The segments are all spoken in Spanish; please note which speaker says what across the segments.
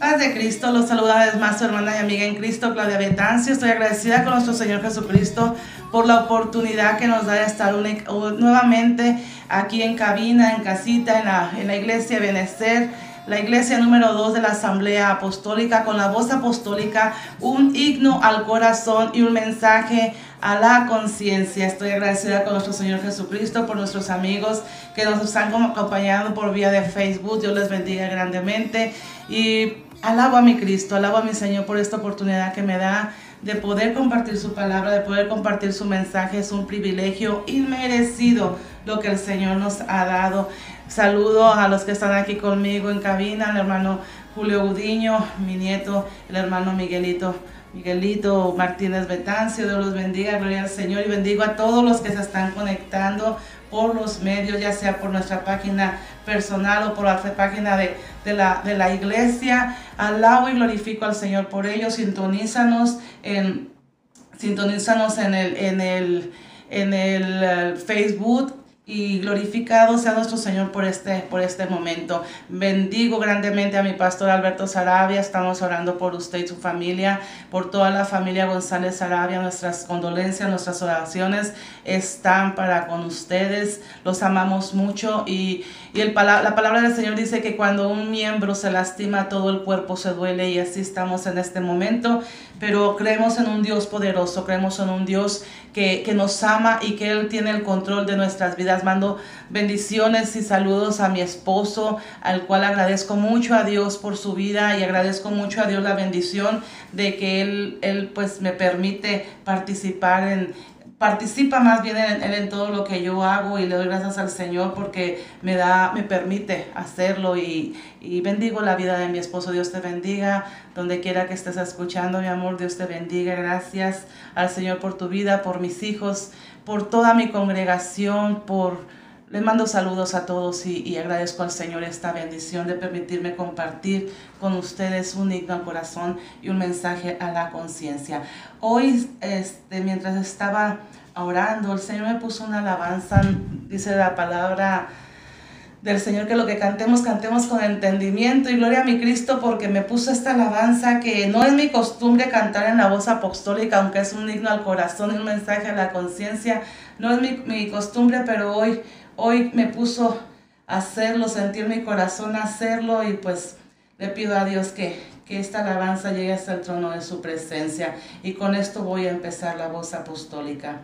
Speaker 1: Paz de Cristo, los saluda vez más su hermana y amiga en Cristo, Claudia Betancio. Estoy agradecida con nuestro Señor Jesucristo por la oportunidad que nos da de estar nuevamente aquí en cabina, en casita, en la, en la iglesia Benecer la iglesia número 2 de la Asamblea Apostólica con la voz apostólica, un himno al corazón y un mensaje a la conciencia. Estoy agradecida con nuestro Señor Jesucristo por nuestros amigos que nos están acompañando por vía de Facebook. Dios les bendiga grandemente y alabo a mi Cristo, alabo a mi Señor por esta oportunidad que me da de poder compartir su palabra, de poder compartir su mensaje. Es un privilegio inmerecido lo que el Señor nos ha dado. Saludo a los que están aquí conmigo en cabina, al hermano Julio Gudiño, mi nieto, el hermano Miguelito. Miguelito Martínez Betancio, Dios los bendiga, gloria al Señor y bendigo a todos los que se están conectando por los medios, ya sea por nuestra página personal o por la página de, la, de la iglesia. Alabo y glorifico al Señor por ello. Sintonízanos en, sintonízanos en el, en el, en el eh, Facebook y glorificado sea nuestro Señor por este, por este momento. Bendigo grandemente a mi pastor Alberto Sarabia. Estamos orando por usted y su familia, por toda la familia González Sarabia. Nuestras condolencias, nuestras oraciones están para con ustedes. Los amamos mucho y, y el, la palabra del Señor dice que cuando un miembro se lastima, todo el cuerpo se duele y así estamos en este momento. Pero creemos en un Dios poderoso, creemos en un Dios que, que nos ama y que Él tiene el control de nuestras vidas. Mando bendiciones y saludos a mi esposo, al cual agradezco mucho a Dios por su vida y agradezco mucho a Dios la bendición de que Él, él pues me permite participar en, participa más bien en, en, todo lo que yo hago y le doy gracias al Señor porque me da, me permite hacerlo y, y, bendigo la vida de mi esposo. Dios te bendiga, donde quiera que estés escuchando, mi amor, Dios te bendiga. Gracias al Señor por tu vida, por mis hijos, por toda mi congregación, por... Les mando saludos a todos y, agradezco al Señor esta bendición de permitirme compartir con ustedes un himno al corazón y un mensaje a la conciencia. Hoy, este, mientras estaba orando, el Señor me puso una alabanza, dice la palabra del Señor que lo que cantemos, cantemos con entendimiento y gloria a mi Cristo porque me puso esta alabanza que no es mi costumbre cantar en la voz apostólica, aunque es un himno al corazón y un mensaje a la conciencia, no es mi, mi, costumbre, pero hoy, hoy me puso a hacerlo, sentir mi corazón hacerlo y pues le pido a Dios que, que esta alabanza llegue hasta el trono de su presencia y con esto voy a empezar la voz apostólica.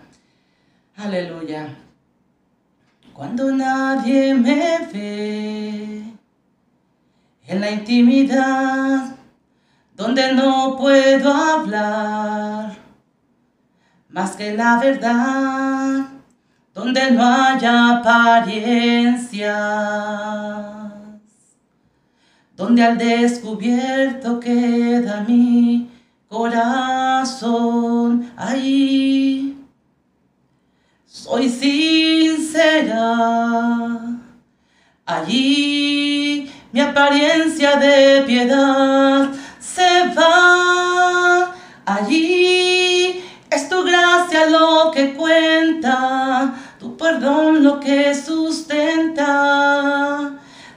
Speaker 1: Aleluya. Cuando nadie me ve en la intimidad, donde no puedo hablar más que la verdad, donde no haya apariencias, donde al descubierto queda mi corazón ahí soy sincera. Allí mi apariencia de piedad se va. Allí es tu gracia lo que cuenta, lo que sustenta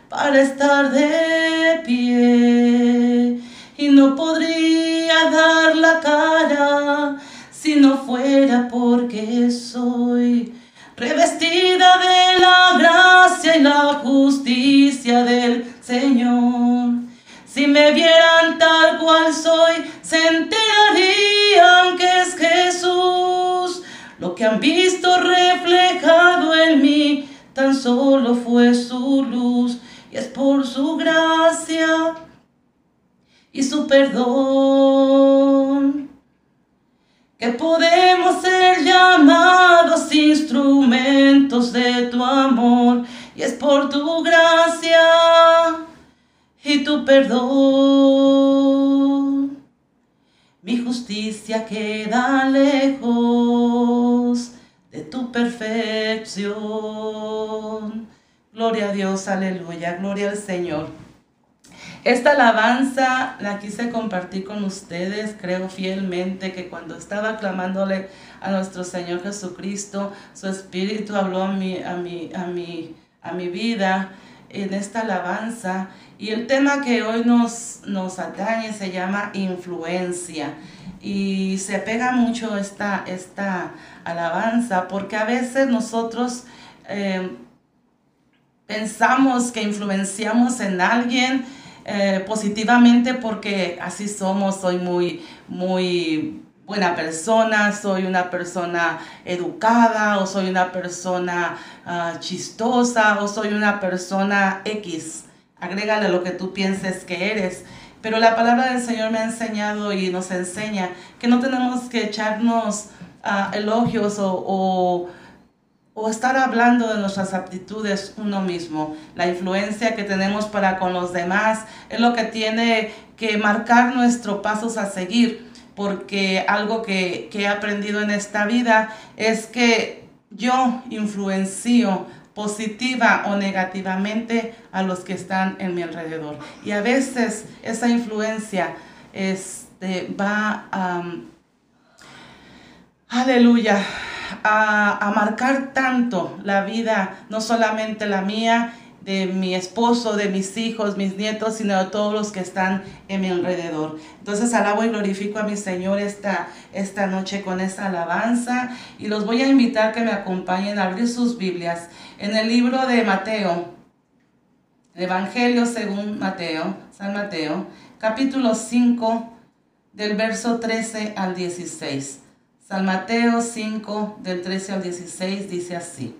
Speaker 1: para estar de pie. Y no podría dar la cara si no fuera porque soy revestida de la gracia y la justicia del Señor. Si me vieran tal cual soy, se Lo que han visto reflejado en mí tan solo fue su luz y es por su gracia y su perdón que podemos ser llamados instrumentos de tu amor, y es por tu gracia y tu perdón. Mi justicia queda lejos de tu perfección. Gloria a Dios, aleluya, gloria al Señor. Esta alabanza la quise compartir con ustedes. Creo fielmente que cuando estaba clamándole a nuestro Señor Jesucristo, su Espíritu habló a mi, a mi, a mi, a mi vida. en esta alabanza y el tema que hoy nos, nos atañe se llama influencia y se pega mucho esta, esta alabanza porque a veces nosotros eh, pensamos que influenciamos en alguien eh, positivamente porque así somos, soy muy, muy buena persona, soy una persona educada o soy una persona ah, chistosa o soy una persona X. Agrégale lo que tú pienses que eres. Pero la palabra del Señor me ha enseñado y nos enseña que no tenemos que echarnos ah, elogios o, o, estar hablando de nuestras aptitudes uno mismo. La influencia que tenemos para con los demás es lo que tiene que marcar nuestros pasos a seguir. Porque algo que, que he aprendido en esta vida es que yo influencio positiva o negativamente a los que están en mi alrededor. Y a veces esa influencia este, va a, aleluya, a, a marcar tanto la vida, no solamente la mía, de mi esposo, de mis hijos, mis nietos, sino de todos los que están en mi alrededor. Entonces alabo y glorifico a mi Señor esta, esta noche con esta alabanza y los voy a invitar que me acompañen a abrir sus Biblias en el libro de Mateo, Evangelio según Mateo, San Mateo, capítulo 5 del verso 13 al 16. San Mateo 5 del 13 al 16 dice así.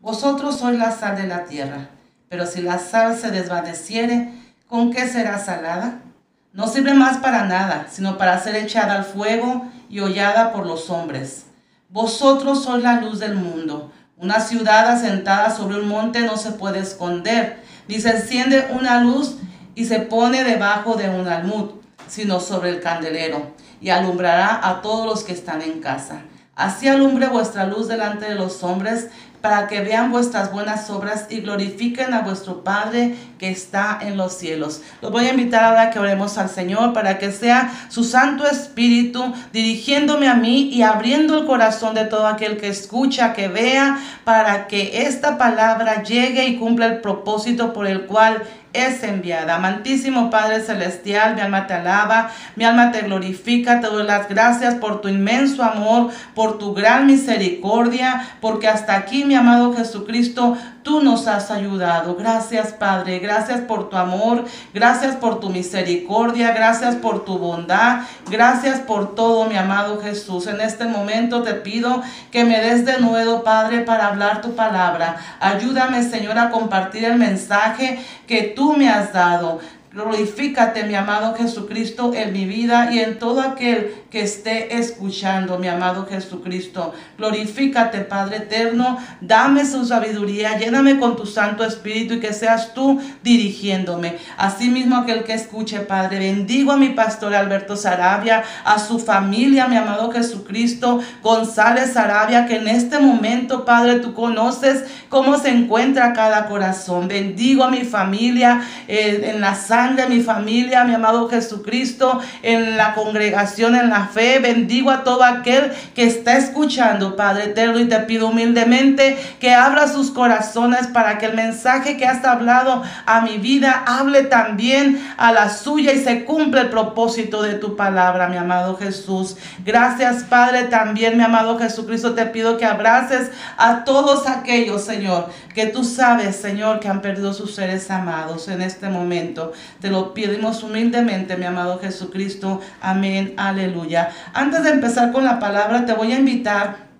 Speaker 1: Vosotros sois la sal de la tierra, pero si la sal se desvaneciere, ¿con qué será salada? No sirve más para nada, sino para ser echada al fuego y hollada por los hombres. Vosotros sois la luz del mundo. Una ciudad asentada sobre un monte no se puede esconder, ni se enciende una luz y se pone debajo de un almud, sino sobre el candelero, y alumbrará a todos los que están en casa. Así alumbre vuestra luz delante de los hombres, para que vean vuestras buenas obras y glorifiquen a vuestro Padre que está en los cielos. Los voy a invitar ahora que oremos al Señor para que sea su Santo Espíritu dirigiéndome a mí y abriendo el corazón de todo aquel que escucha, que vea, para que esta palabra llegue y cumpla el propósito por el cual es enviada. Amantísimo Padre Celestial, mi alma te alaba, mi alma te glorifica, te doy las gracias por tu inmenso amor, por tu gran misericordia, porque hasta aquí, mi amado Jesucristo, Tú nos has ayudado. Gracias, Padre. Gracias por tu amor. Gracias por tu misericordia. Gracias por tu bondad. Gracias por todo, mi amado Jesús. En este momento te pido que me des de nuevo, Padre, para hablar tu palabra. Ayúdame, Señor, a compartir el mensaje que tú me has dado. Glorifícate, mi amado Jesucristo, en mi vida y en todo aquel que esté escuchando, mi amado Jesucristo. Glorifícate, Padre eterno. Dame su sabiduría, lléname con tu Santo Espíritu y que seas tú dirigiéndome. Asimismo, aquel que escuche, Padre, bendigo a mi pastor Alberto Sarabia, a su familia, mi amado Jesucristo, González Sarabia, que en este momento, Padre, tú conoces cómo se encuentra cada corazón. Bendigo a mi familia eh, en la sala de mi familia, mi amado Jesucristo, en la congregación, en la fe. Bendigo a todo aquel que está escuchando, Padre eterno, y te pido humildemente que abra sus corazones para que el mensaje que has hablado a mi vida hable también a la suya y se cumpla el propósito de tu palabra, mi amado Jesús. Gracias, Padre, también, mi amado Jesucristo, te pido que abraces a todos aquellos, Señor, que tú sabes, Señor, que han perdido sus seres amados en este momento. Te lo pedimos humildemente, mi amado Jesucristo. Amén, aleluya. Antes de empezar con la palabra, te voy a invitar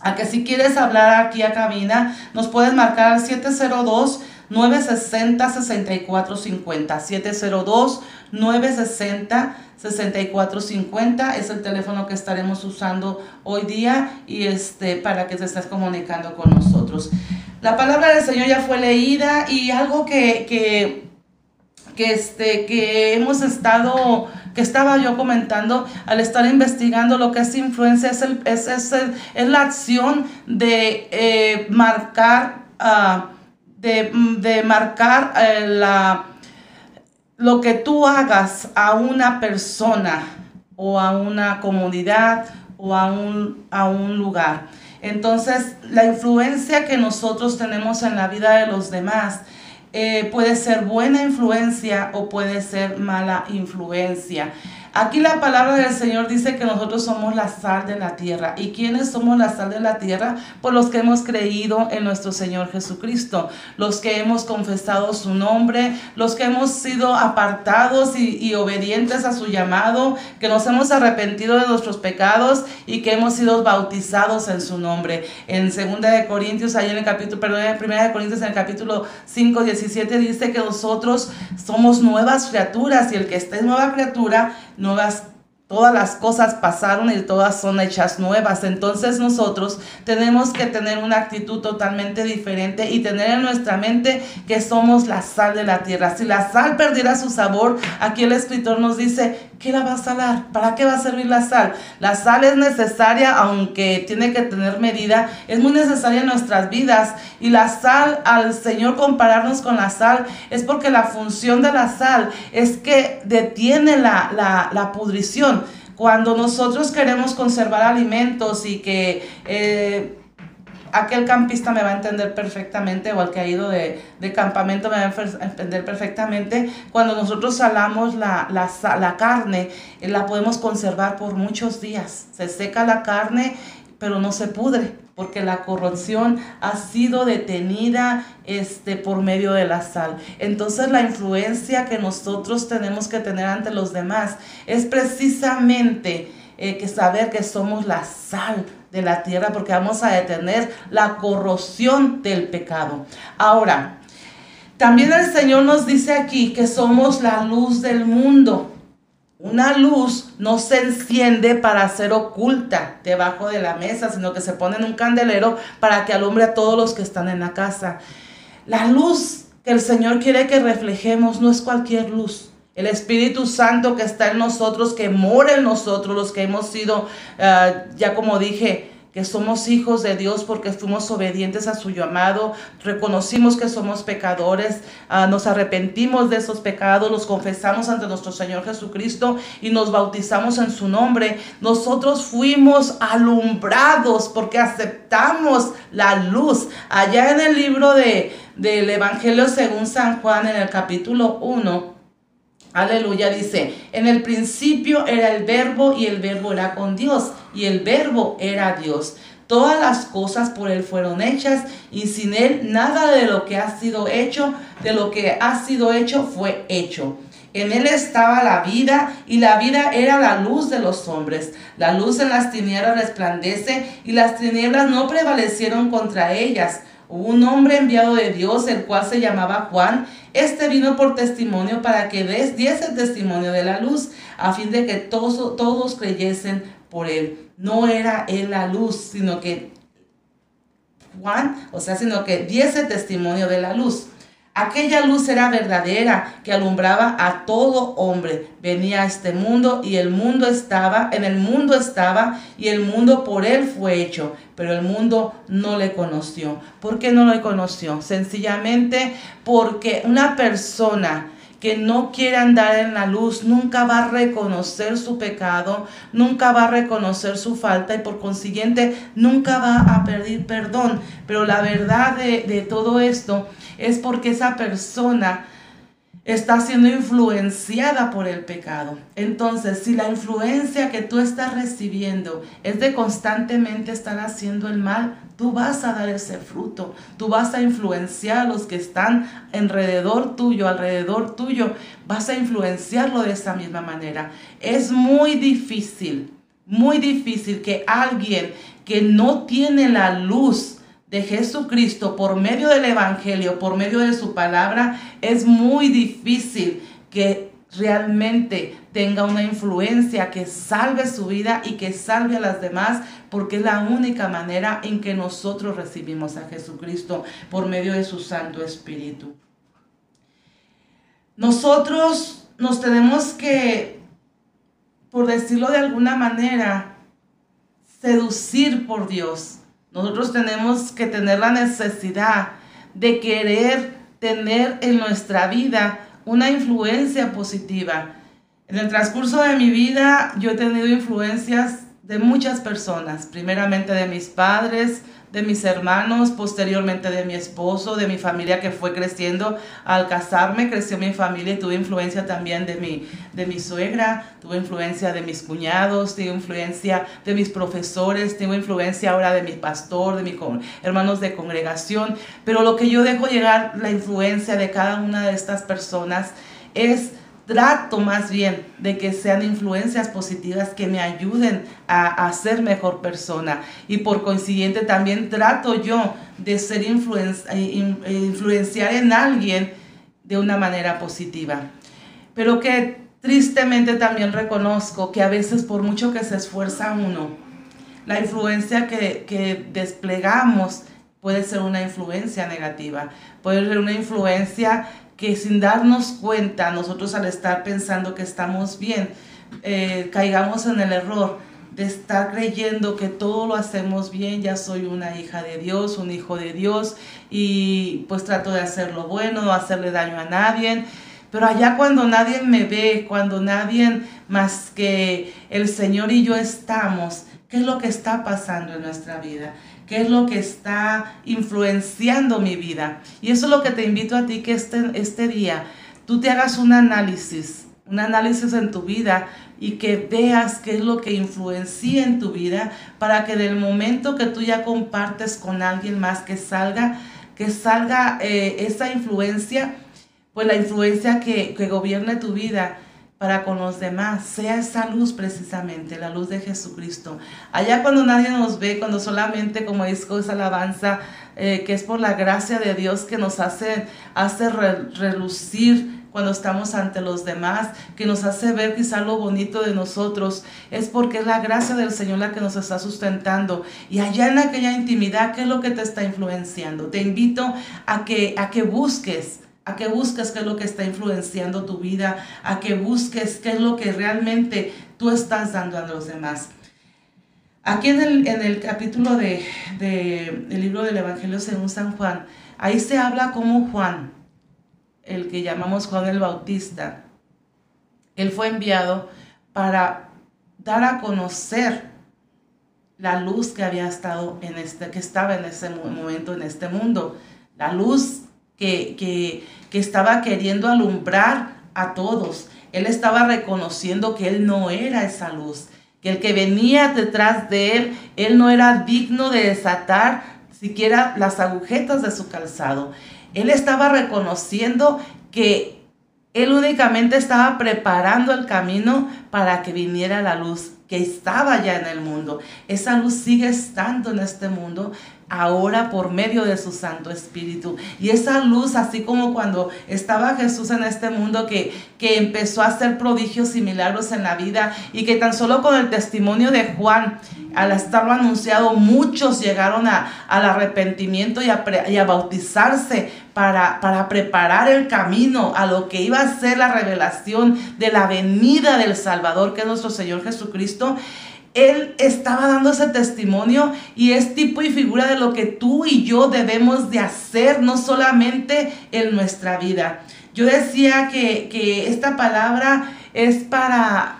Speaker 1: a que si quieres hablar aquí a cabina, nos puedes marcar al 702 960 6450 702 960 6450 es el teléfono que estaremos usando hoy día y este para que te estés comunicando con nosotros. La palabra del Señor ya fue leída y algo que, que que, este, que hemos estado, que estaba yo comentando al estar investigando lo que es influencia, es, el, es, es, es la acción de eh, marcar, uh, de, de, marcar uh, la, lo que tú hagas a una persona o a una comunidad o a un, a un lugar. Entonces, la influencia que nosotros tenemos en la vida de los demás eh, puede ser buena influencia o puede ser mala influencia. Aquí la palabra del Señor dice que nosotros somos la sal de la tierra. ¿Y quiénes somos la sal de la tierra? Pues los que hemos creído en nuestro Señor Jesucristo, los que hemos confesado su nombre, los que hemos sido apartados y, obedientes a su llamado, que nos hemos arrepentido de nuestros pecados y que hemos sido bautizados en su nombre. En 2 de Corintios, ahí en el capítulo, perdón, en 1 de Corintios en el capítulo 5, 17 dice que nosotros somos nuevas criaturas y el que esté nueva criatura nuevas Todas las cosas pasaron y todas son hechas nuevas. Entonces nosotros tenemos que tener una actitud totalmente diferente y tener en nuestra mente que somos la sal de la tierra. Si la sal perdiera su sabor, aquí el escritor nos dice, ¿qué la va a salar? ¿Para qué va a servir la sal? La sal es necesaria, aunque tiene que tener medida, es muy necesaria en nuestras vidas. Y la sal, al Señor compararnos con la sal, es porque la función de la sal es que detiene la, la, la pudrición cuando nosotros queremos conservar alimentos y que eh, aquel campista me va a entender perfectamente o el que ha ido de, campamento me va a entender perfectamente, cuando nosotros salamos la, la, la carne, eh, la podemos conservar por muchos días. Se seca la carne, pero no se pudre porque la corrupción ha sido detenida este, por medio de la sal. Entonces la influencia que nosotros tenemos que tener ante los demás es precisamente eh, que saber que somos la sal de la tierra porque vamos a detener la corrosión del pecado. Ahora, también el Señor nos dice aquí que somos la luz del mundo. Una luz no se enciende para ser oculta debajo de la mesa, sino que se pone en un candelero para que alumbre a todos los que están en la casa. La luz que el Señor quiere que reflejemos no es cualquier luz. El Espíritu Santo que está en nosotros, que mora en nosotros, los que hemos sido, ah, ya como dije, que somos hijos de Dios porque fuimos obedientes a su llamado, reconocimos que somos pecadores, ah, nos arrepentimos de esos pecados, los confesamos ante nuestro Señor Jesucristo y nos bautizamos en su nombre. Nosotros fuimos alumbrados porque aceptamos la luz. Allá en el libro de, del Evangelio según San Juan, en el capítulo 1, Aleluya, dice, en el principio era el verbo y el verbo era con Dios y el verbo era Dios. Todas las cosas por Él fueron hechas y sin Él nada de lo que ha sido hecho, de lo que ha sido hecho fue hecho. En Él estaba la vida y la vida era la luz de los hombres. La luz en las tinieblas resplandece y las tinieblas no prevalecieron contra ellas. Hubo un hombre enviado de Dios, el cual se llamaba Juan. Este vino por testimonio para que des, diese testimonio de la luz, a fin de que todos, todos creyesen por él. No era él la luz, sino que Juan, o sea, sino que diese testimonio de la luz. Aquella luz era verdadera que alumbraba a todo hombre. Venía a este mundo y el mundo estaba, en el mundo estaba y el mundo por él fue hecho, pero el mundo no le conoció. ¿Por qué no le conoció? Sencillamente porque una persona que no quiere andar en la luz nunca va a reconocer su pecado, nunca va a reconocer su falta y por consiguiente nunca va a pedir perdón. Pero la verdad de, de todo esto es porque esa persona está siendo influenciada por el pecado. Entonces, si la influencia que tú estás recibiendo es de constantemente estar haciendo el mal, tú vas a dar ese fruto, tú vas a influenciar a los que están alrededor tuyo, alrededor tuyo, vas a influenciarlo de esa misma manera. Es muy difícil, muy difícil que alguien que no tiene la luz, de Jesucristo por medio del Evangelio, por medio de su palabra, es muy difícil que realmente tenga una influencia que salve su vida y que salve a las demás, porque es la única manera en que nosotros recibimos a Jesucristo por medio de su Santo Espíritu. Nosotros nos tenemos que, por decirlo de alguna manera, seducir por Dios nosotros tenemos que tener la necesidad de querer tener en nuestra vida una influencia positiva. En el transcurso de mi vida yo he tenido influencias de muchas personas, primeramente de mis padres, de mis hermanos, posteriormente de mi esposo, de mi familia que fue creciendo. Al casarme creció mi familia y tuve influencia también de mi, de mi suegra, tuve influencia de mis cuñados, tuve influencia de mis profesores, tuve influencia ahora de mi pastor, de mis hermanos de congregación. Pero lo que yo dejo llegar, la influencia de cada una de estas personas, es trato más bien de que sean influencias positivas que me ayuden a, ser mejor persona. Y por consiguiente también trato yo de ser influenciar en alguien de una manera positiva. Pero que tristemente también reconozco que a veces por mucho que se esfuerza uno, la influencia que, que desplegamos puede ser una influencia negativa, puede ser una influencia que sin darnos cuenta, nosotros al estar pensando que estamos bien, eh, caigamos en el error de estar creyendo que todo lo hacemos bien, ya soy una hija de Dios, un hijo de Dios, y pues trato de hacer lo bueno, no hacerle daño a nadie. Pero allá cuando nadie me ve, cuando nadie más que el Señor y yo estamos, ¿qué es lo que está pasando en nuestra vida? Qué es lo que está influenciando mi vida. Y eso es lo que te invito a ti que este, este día tú te hagas un análisis, un análisis en tu vida y que veas qué es lo que influencia en tu vida para que del momento que tú ya compartes con alguien más que salga, que salga eh, esa influencia, pues la influencia que, que gobierne tu vida para con los demás, sea esa luz precisamente, la luz de Jesucristo. Allá cuando nadie nos ve, cuando solamente, como dice esa alabanza, eh, que es por la gracia de Dios que nos hace, hace relucir cuando estamos ante los demás, que nos hace ver quizá lo bonito de nosotros, es porque es la gracia del Señor la que nos está sustentando. Y allá en aquella intimidad, ¿qué es lo que te está influenciando? Te invito a que, a que busques a que busques qué es lo que está influenciando tu vida, a que busques qué es lo que realmente tú estás dando a los demás. Aquí en el, en el capítulo de, del libro del Evangelio según San Juan, ahí se habla como Juan, el que llamamos Juan el Bautista, él fue enviado para dar a conocer la luz que había estado en este, que estaba en ese momento en este mundo, la luz que, estaba queriendo alumbrar a todos. Él estaba reconociendo que él no era esa luz, que el que venía detrás de él, él no era digno de desatar siquiera las agujetas de su calzado. Él estaba reconociendo que él únicamente estaba preparando el camino para que viniera la luz que estaba ya en el mundo. Esa luz sigue estando en este mundo, ahora por medio de su Santo Espíritu. Y esa luz, así como cuando estaba Jesús en este mundo, que, que empezó a hacer prodigios y milagros en la vida y que tan solo con el testimonio de Juan, al estarlo anunciado, muchos llegaron a, al arrepentimiento y a, y a bautizarse para, para, preparar el camino a lo que iba a ser la revelación de la venida del Salvador, que es nuestro Señor Jesucristo él estaba dando ese testimonio y es tipo y figura de lo que tú y yo debemos de hacer, no solamente en nuestra vida. Yo decía que, que esta palabra es para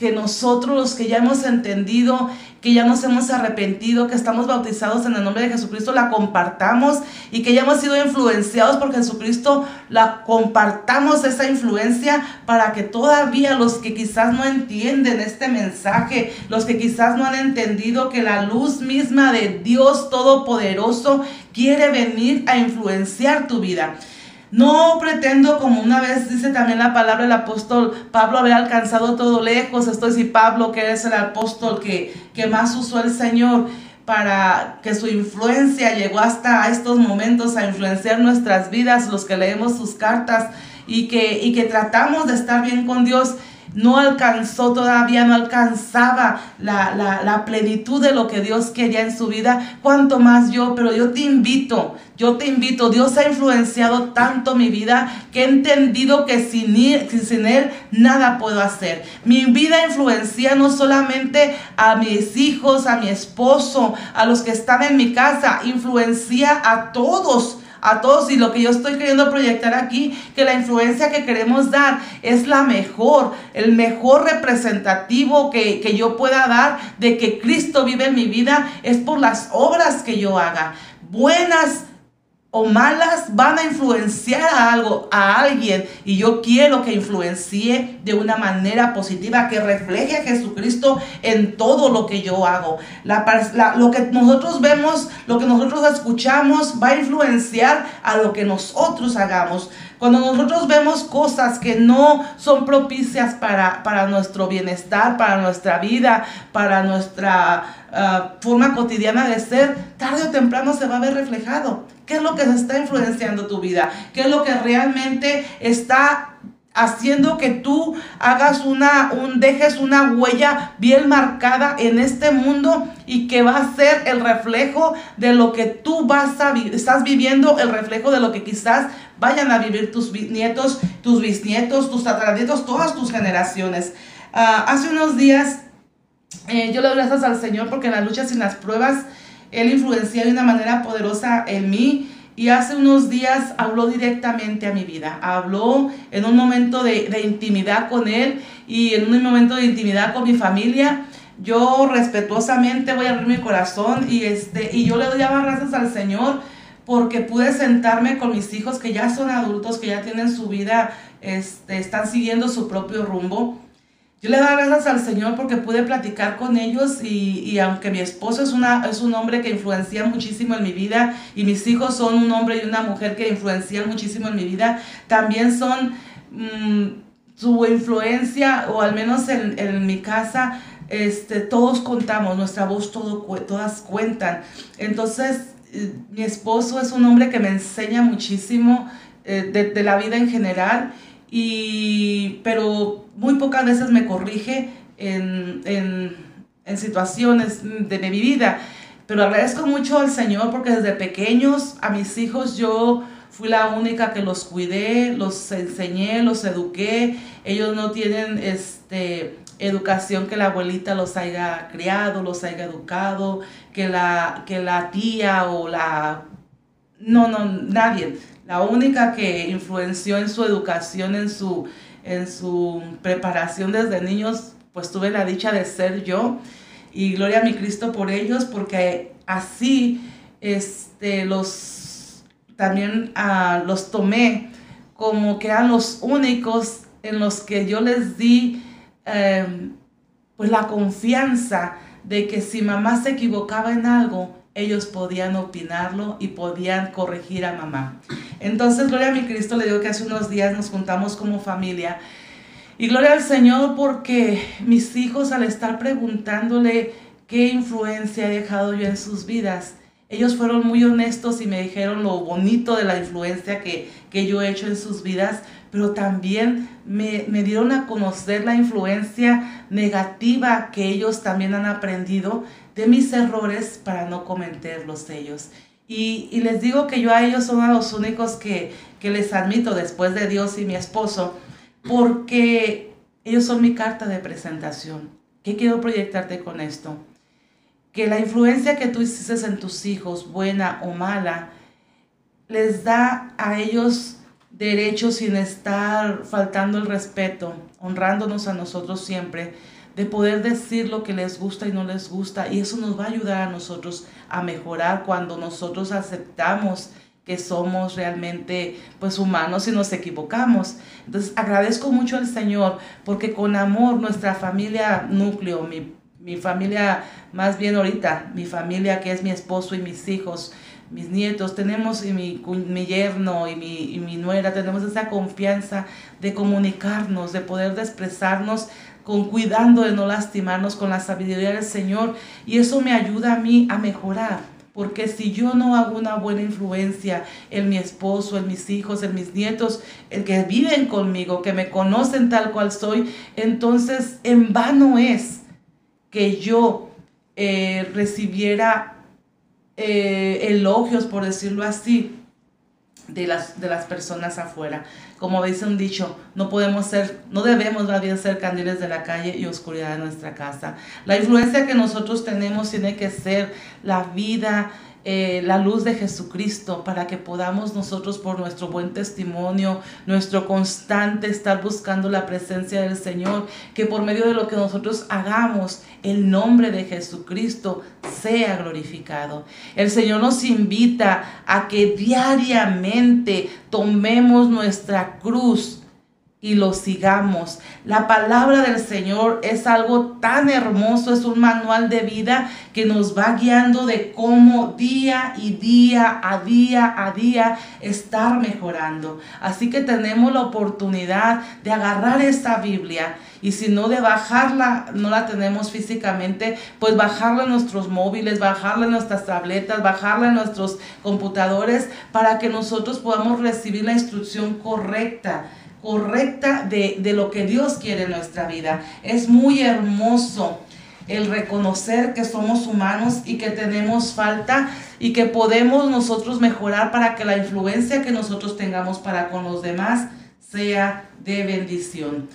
Speaker 1: que nosotros los que ya hemos entendido que ya nos hemos arrepentido, que estamos bautizados en el nombre de Jesucristo, la compartamos y que ya hemos sido influenciados por Jesucristo, la compartamos esa influencia para que todavía los que quizás no entienden este mensaje, los que quizás no han entendido que la luz misma de Dios Todopoderoso quiere venir a influenciar tu vida. No pretendo, como una vez dice también la palabra del apóstol Pablo, haber alcanzado todo lejos. Estoy si Pablo, que es el apóstol que, que más usó el Señor para que su influencia llegó hasta estos momentos a influenciar nuestras vidas, los que leemos sus cartas y que, y que tratamos de estar bien con Dios no alcanzó todavía, no alcanzaba la, plenitud de lo que Dios quería en su vida, cuanto más yo, pero yo te invito, yo te invito, Dios ha influenciado tanto mi vida que he entendido que sin, sin Él nada puedo hacer. Mi vida influencia no solamente a mis hijos, a mi esposo, a los que están en mi casa, influencia a todos a todos y lo que yo estoy queriendo proyectar aquí, que la influencia que queremos dar es la mejor, el mejor representativo que, que yo pueda dar de que Cristo vive en mi vida es por las obras que yo haga. Buenas o malas van a influenciar a algo, a alguien. Y yo quiero que influencie de una manera positiva, que refleje a Jesucristo en todo lo que yo hago. lo que nosotros vemos, lo que nosotros escuchamos, va a influenciar a lo que nosotros hagamos. Cuando nosotros vemos cosas que no son propicias para, para nuestro bienestar, para nuestra vida, para nuestra ah, forma cotidiana de ser, tarde o temprano se va a ver reflejado. ¿Qué es lo que está influenciando tu vida? ¿Qué es lo que realmente está haciendo que tú hagas una, un, dejes una huella bien marcada en este mundo y que va a ser el reflejo de lo que tú vas a estás viviendo, el reflejo de lo que quizás vayan a vivir tus nietos, tus bisnietos, tus tataranietos, todas tus generaciones. Ah, hace unos días eh, yo le doy gracias al Señor porque en las luchas y en las pruebas Él influencia de una manera poderosa en mí. Y hace unos días habló directamente a mi vida. Habló en un momento de, intimidad con Él y en un momento de intimidad con mi familia yo respetuosamente voy a abrir mi corazón y este y yo le doy gracias al Señor porque pude sentarme con mis hijos que ya son adultos, que ya tienen su vida, este, están siguiendo su propio rumbo. Yo le doy gracias al Señor porque pude platicar con ellos y, aunque mi esposo es, una, es un hombre que influencia muchísimo en mi vida y mis hijos son un hombre y una mujer que influencian muchísimo en mi vida, también son mm, su influencia o al menos en, en mi casa este, todos contamos, nuestra voz todo, todas cuentan. Entonces, mi esposo es un hombre que me enseña muchísimo eh, de, la vida en general, y, pero muy pocas veces me corrige en, en situaciones de mi vida. Pero agradezco mucho al Señor porque desde pequeños a mis hijos yo fui la única que los cuidé, los enseñé, los eduqué. Ellos no tienen este educación que la abuelita los haya criado, los haya educado, que la, que la tía o la... No, no, nadie. La única que influenció en su educación, en su, en su preparación desde niños, pues tuve la dicha de ser yo. Y gloria a mi Cristo por ellos, porque así este, los, también uh, los tomé como que eran los únicos en los que yo les di Em, pues la confianza de que si mamá se equivocaba en algo, ellos podían opinarlo y podían corregir a mamá. Entonces, gloria a mi Cristo, le digo que hace unos días nos juntamos como familia. Y gloria al Señor porque mis hijos al estar preguntándole qué influencia he dejado yo en sus vidas, ellos fueron muy honestos y me dijeron lo bonito de la influencia que, que yo he hecho en sus vidas, pero también me, dieron a conocer la influencia negativa que ellos también han aprendido de mis errores para no cometerlos ellos. Y, les digo que yo a ellos son a los únicos que, que les admito después de Dios y mi esposo, porque ellos son mi carta de presentación. ¿Qué quiero proyectarte con esto? Que la influencia que tú hiciste en tus hijos, buena o mala, les da a ellos derecho sin estar faltando el respeto, honrándonos a nosotros siempre, de poder decir lo que les gusta y no les gusta. Y eso nos va a ayudar a nosotros a mejorar cuando nosotros aceptamos que somos realmente pues humanos y nos equivocamos. Entonces agradezco mucho al Señor porque con amor nuestra familia núcleo, mi, mi familia más bien ahorita, mi familia que es mi esposo y mis hijos, mis nietos, tenemos y mi, mi yerno y mi, y mi nuera, tenemos esa confianza de comunicarnos, de poder expresarnos con cuidando de no lastimarnos con la sabiduría del Señor. Y eso me ayuda a mí a mejorar. Porque si yo no hago una buena influencia en mi esposo, en mis hijos, en mis nietos, el que viven conmigo, que me conocen tal cual soy, entonces en vano es que yo eh, recibiera eh, elogios, por decirlo así, de las, de las personas afuera. Como dice un dicho, no podemos ser, no debemos más bien ser candiles de la calle y oscuridad de nuestra casa. La influencia que nosotros tenemos tiene que ser la vida eh, la luz de Jesucristo para que podamos nosotros por nuestro buen testimonio, nuestro constante estar buscando la presencia del Señor, que por medio de lo que nosotros hagamos, el nombre de Jesucristo sea glorificado. El Señor nos invita a que diariamente tomemos nuestra cruz y lo sigamos. La palabra del Señor es algo tan hermoso, es un manual de vida que nos va guiando de cómo día y día a día a día estar mejorando. Así que tenemos la oportunidad de agarrar esta Biblia y si no de bajarla, no la tenemos físicamente, pues bajarla en nuestros móviles, bajarla en nuestras tabletas, bajarla en nuestros computadores para que nosotros podamos recibir la instrucción correcta correcta de, de lo que Dios quiere en nuestra vida. Es muy hermoso el reconocer que somos humanos y que tenemos falta y que podemos nosotros mejorar para que la influencia que nosotros tengamos para con los demás sea de bendición.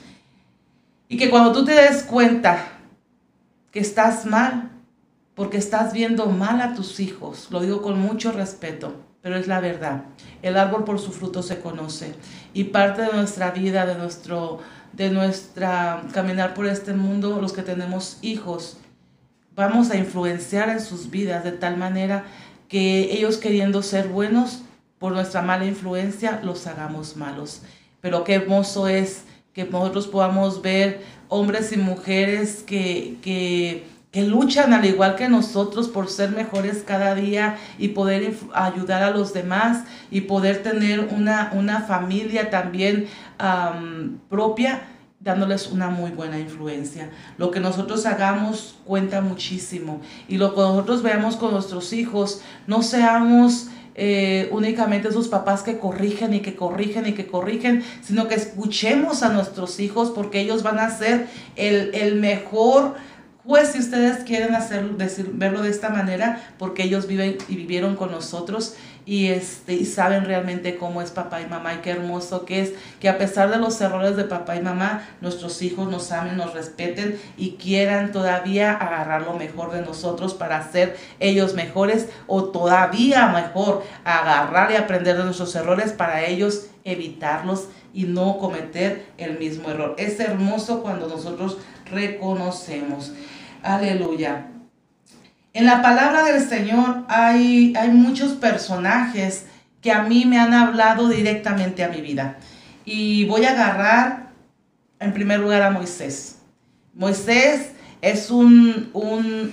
Speaker 1: Y que cuando tú te des cuenta que estás mal, porque estás viendo mal a tus hijos, lo digo con mucho respeto, pero es la verdad. El árbol por su fruto se conoce y parte de nuestra vida, de nuestro de nuestra caminar por este mundo, los que tenemos hijos, vamos a influenciar en sus vidas de tal manera que ellos queriendo ser buenos por nuestra mala influencia los hagamos malos. Pero qué hermoso es que nosotros podamos ver hombres y mujeres que, que que luchan al igual que nosotros por ser mejores cada día y poder ayudar a los demás y poder tener una, una familia también propia, dándoles una muy buena influencia. Lo que nosotros hagamos cuenta muchísimo y lo que nosotros veamos con nuestros hijos, no seamos... Eh, únicamente sus papás que corrigen y que corrigen y que corrigen, sino que escuchemos a nuestros hijos porque ellos van a ser el, el mejor pues si ustedes quieren hacer, decir, verlo de esta manera, porque ellos viven y vivieron con nosotros y, este, y saben realmente cómo es papá y mamá y qué hermoso que es que a pesar de los errores de papá y mamá, nuestros hijos nos amen, nos respeten y quieran todavía agarrar lo mejor de nosotros para ser ellos mejores o todavía mejor agarrar y aprender de nuestros errores para ellos evitarlos y no cometer el mismo error. Es hermoso cuando nosotros reconocemos. Aleluya. En la palabra del Señor hay, hay muchos personajes que a mí me han hablado directamente a mi vida. Y voy a agarrar en primer lugar a Moisés. Moisés es un,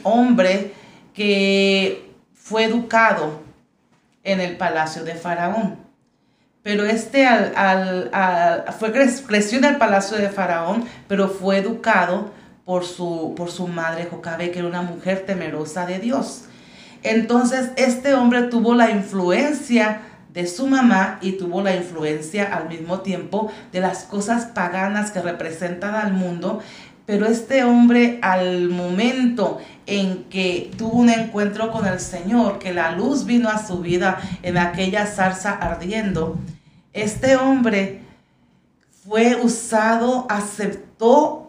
Speaker 1: hombre que fue educado en el palacio de Faraón. Pero este al, fue, creció en el palacio de Faraón, pero fue educado por su, por su madre Jocabe, que era una mujer temerosa de Dios. Entonces este hombre tuvo la influencia de su mamá y tuvo la influencia al mismo tiempo de las cosas paganas que representan al mundo. Pero este hombre al momento en que tuvo un encuentro con el Señor, que la luz vino a su vida en aquella zarza ardiendo, este hombre fue usado,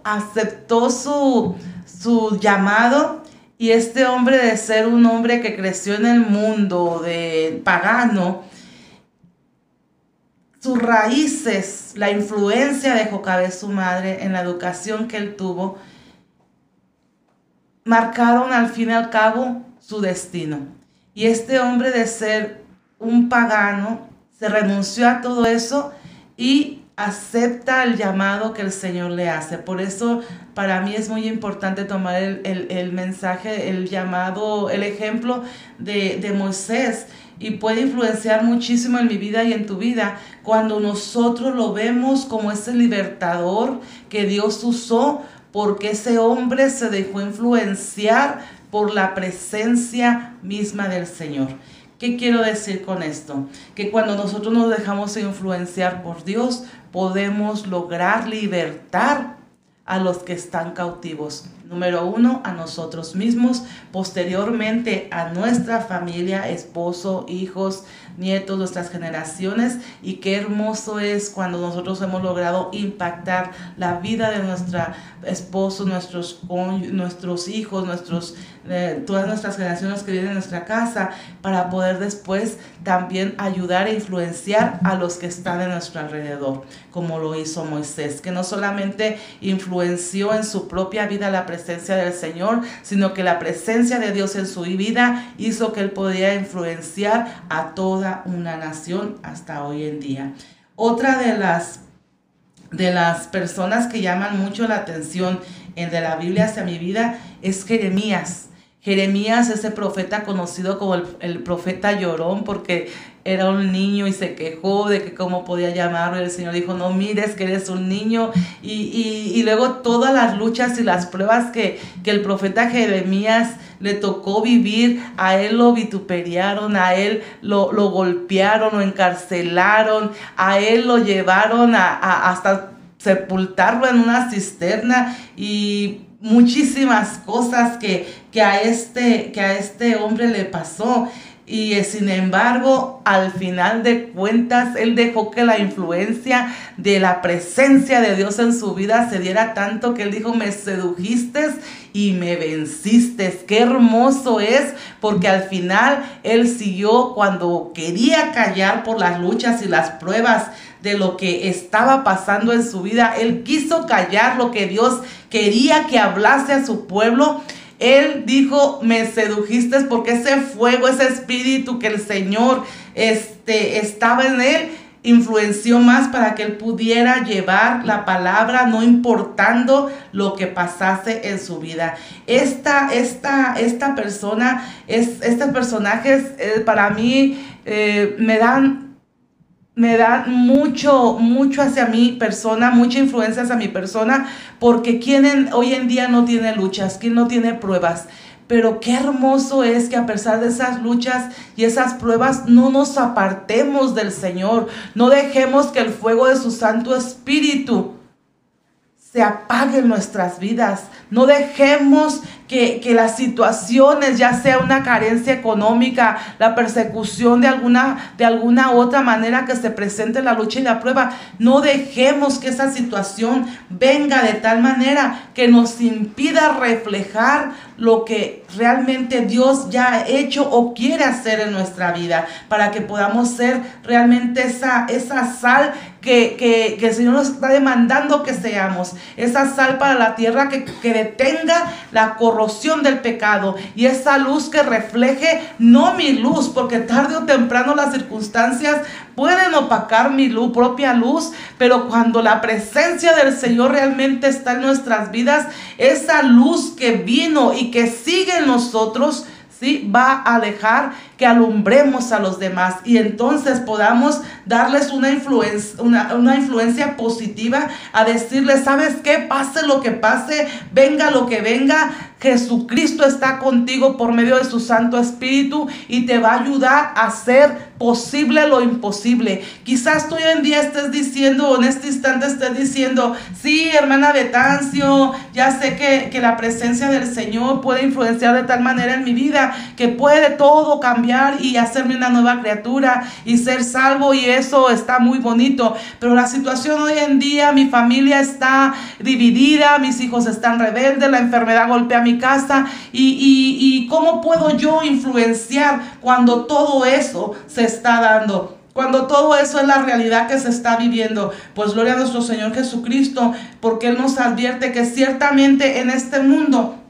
Speaker 1: aceptó, su, su llamado y este hombre de ser un hombre que creció en el mundo de pagano, sus raíces, la influencia de Jocabe, su madre, en la educación que él tuvo, marcaron al fin y al cabo su destino. Y este hombre de ser un pagano, se renunció a todo eso y acepta el llamado que el Señor le hace. Por eso para mí es muy importante tomar el, mensaje, el llamado, el ejemplo de, de Moisés y puede influenciar muchísimo en mi vida y en tu vida cuando nosotros lo vemos como ese libertador que Dios usó porque ese hombre se dejó influenciar por la presencia misma del Señor. ¿Qué quiero decir con esto? Que cuando nosotros nos dejamos influenciar por Dios, podemos lograr libertar a los que están cautivos. Número uno, a nosotros mismos, posteriormente a nuestra familia, esposo, hijos, nietos, nuestras generaciones. Y qué hermoso es cuando nosotros hemos logrado impactar la vida de nuestro esposo, nuestros, nuestros hijos, nuestros, eh, todas nuestras generaciones que viven en nuestra casa, para poder después también ayudar e influenciar a los que están en nuestro alrededor, como lo hizo Moisés, que no solamente influenció en su propia vida la presencia del Señor, sino que la presencia de Dios en su vida hizo que él podía influenciar a toda una nación hasta hoy en día. Otra de las de las personas que llaman mucho la atención en de la Biblia hacia mi vida es Jeremías. Jeremías, ese profeta conocido como el, profeta llorón, porque era un niño y se quejó de que cómo podía llamarlo. Y el Señor dijo, no mires que eres un niño. Y, luego todas las luchas y las pruebas que, que el profeta Jeremías le tocó vivir, a él lo vituperiaron, a él lo, golpearon, lo encarcelaron, a él lo llevaron a, hasta sepultarlo en una cisterna y muchísimas cosas que, que, a este, que a este hombre le pasó. Y eh, sin embargo, al final de cuentas, él dejó que la influencia de la presencia de Dios en su vida se diera tanto que él dijo, me sedujiste y me venciste. Qué hermoso es, porque al final él siguió cuando quería callar por las luchas y las pruebas de lo que estaba pasando en su vida. Él quiso callar lo que Dios quería que hablase a su pueblo. Él dijo, me sedujiste porque ese fuego, ese espíritu que el Señor este, estaba en él, influenció más para que él pudiera llevar la palabra, no importando lo que pasase en su vida. Esta, esta, esta persona, es, estos personajes eh, para mí eh, me dan me da mucho, mucho hacia mi persona, mucha influencia hacia mi persona, porque quien hoy en día no tiene luchas, quien no tiene pruebas. Pero qué hermoso es que a pesar de esas luchas y esas pruebas no nos apartemos del Señor, no dejemos que el fuego de su Santo Espíritu se apague en nuestras vidas. No dejemos que, las situaciones, ya sea una carencia económica, la persecución de alguna, de alguna otra manera que se presente la lucha y la prueba, no dejemos que esa situación venga de tal manera que nos impida reflejar lo que realmente Dios ya ha hecho o quiere hacer en nuestra vida, para que podamos ser realmente esa, esa sal que, que, el Señor nos está demandando que seamos, esa sal para la tierra que, que detenga la corrupción del pecado y esa luz que refleje no mi luz, porque tarde o temprano las circunstancias pueden opacar mi luz, propia luz, pero cuando la presencia del Señor realmente está en nuestras vidas, esa luz que vino y que sigue en nosotros, ¿sí? va a dejar que alumbremos a los demás y entonces podamos darles una influencia, una, una influencia positiva a decirles, ¿sabes qué? Pase lo que pase, venga lo que venga, Jesucristo está contigo por medio de su Santo Espíritu y te va a ayudar a hacer posible lo imposible. Quizás tú hoy en día estés diciendo, en este instante estés diciendo, sí, hermana Betancio, ya sé que, que la presencia del Señor puede influenciar de tal manera en mi vida que puede todo cambiar y hacerme una nueva criatura y ser salvo y eso está muy bonito. Pero la situación hoy en día, mi familia está dividida, mis hijos están rebeldes, la enfermedad golpea mi casa y, y, cómo puedo yo influenciar cuando todo eso se está dando. Cuando todo eso es la realidad que se está viviendo, pues gloria a nuestro Señor Jesucristo, porque Él nos advierte que ciertamente en este mundo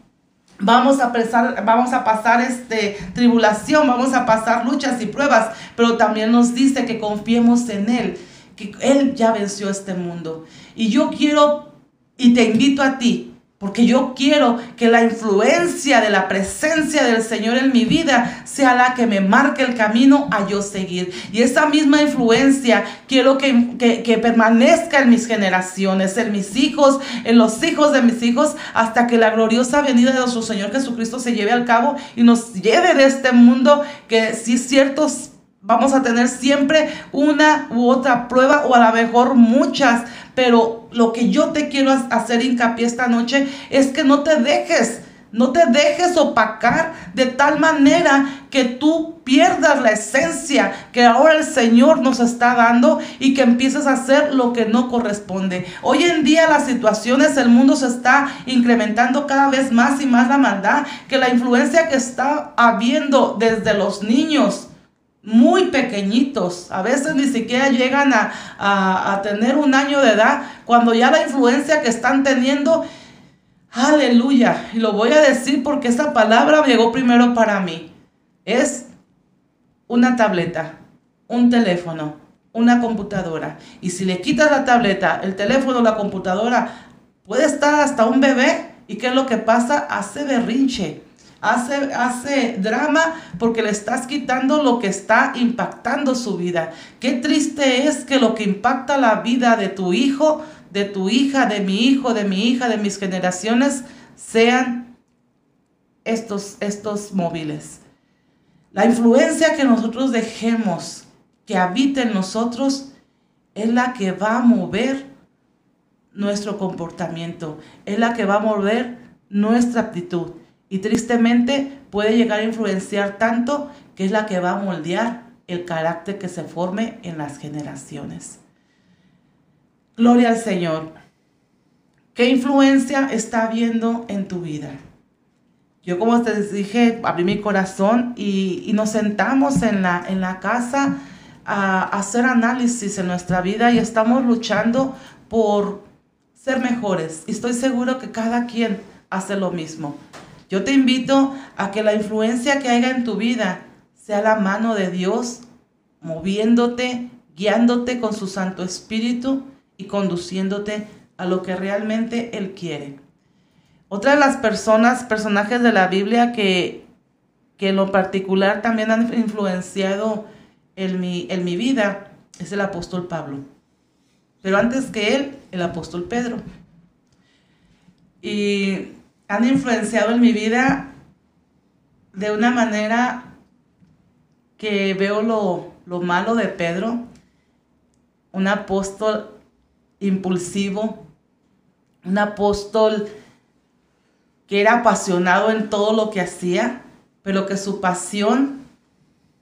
Speaker 1: Vamos a, pasar, vamos a pasar este, tribulación, vamos a pasar luchas y pruebas, pero también nos dice que confiemos en Él, que Él ya venció este mundo. Y yo quiero y te invito a ti porque yo quiero que la influencia de la presencia del Señor en mi vida sea la que me marque el camino a yo seguir. Y esa misma influencia quiero que, permanezca en mis generaciones, en mis hijos, en los hijos de mis hijos, hasta que la gloriosa venida de nuestro Señor Jesucristo se lleve al cabo y nos lleve de este mundo que si ciertos vamos a tener siempre una u otra prueba o a lo mejor muchas, pero lo que yo te quiero hacer hincapié esta noche es que no te dejes no te dejes opacar de tal manera que tú pierdas la esencia que ahora el Señor nos está dando y que empieces a hacer lo que no corresponde. Hoy en día las situaciones, el mundo se está incrementando cada vez más y más la maldad, que la influencia que está habiendo desde los niños muy pequeñitos, a veces ni siquiera llegan a, a tener un año de edad, cuando ya la influencia que están teniendo Aleluya. Y lo voy a decir porque esa palabra llegó primero para mí. Es una tableta, un teléfono, una computadora. Y si le quitas la tableta, el teléfono, la computadora, puede estar hasta un bebé. ¿Y qué es lo que pasa? Hace berrinche. Hace, hace drama porque le estás quitando lo que está impactando su vida. Qué triste es que lo que impacta la vida de tu hijo de tu hija, de mi hijo, de mi hija, de mis generaciones, sean estos, estos móviles. La influencia que nosotros dejemos que habite en nosotros es la que va a mover nuestro comportamiento, es la que va a mover nuestra actitud. Y tristemente puede llegar a influenciar tanto que es la que va a moldear el carácter que se forme en las generaciones. Gloria al Señor. ¿Qué influencia está habiendo en tu vida? Yo como te dije, abrí mi corazón y, nos sentamos en la, en la casa a, hacer análisis en nuestra vida y estamos luchando por ser mejores. Y estoy seguro que cada quien hace lo mismo. Yo te invito a que la influencia que haya en tu vida sea la mano de Dios moviéndote, guiándote con su Santo Espíritu y conduciéndote a lo que realmente Él quiere. Otra de las personas, personajes de la Biblia que, que en lo particular también han influenciado en mi, en mi vida es el apóstol Pablo. Pero antes que él, el apóstol Pedro. Y han influenciado en mi vida de una manera que veo lo, lo malo de Pedro, un apóstol impulsivo, un apóstol que era apasionado en todo lo que hacía, pero que su pasión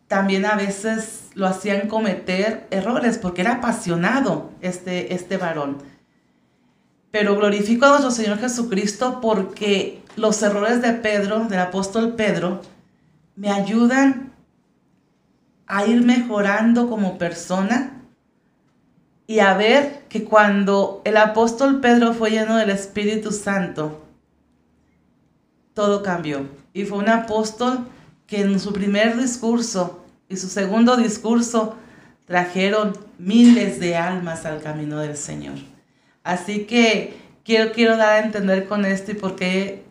Speaker 1: también a veces lo hacían cometer errores, porque era apasionado este, este varón. Pero glorifico a nuestro Señor Jesucristo porque los errores de Pedro, del apóstol Pedro, me ayudan a ir mejorando como persona y a ver que cuando el apóstol Pedro fue lleno del Espíritu Santo, todo cambió. Y fue un apóstol que en su primer discurso y su segundo discurso trajeron miles de almas al camino del Señor. Así que quiero, quiero dar a entender con esto y por qué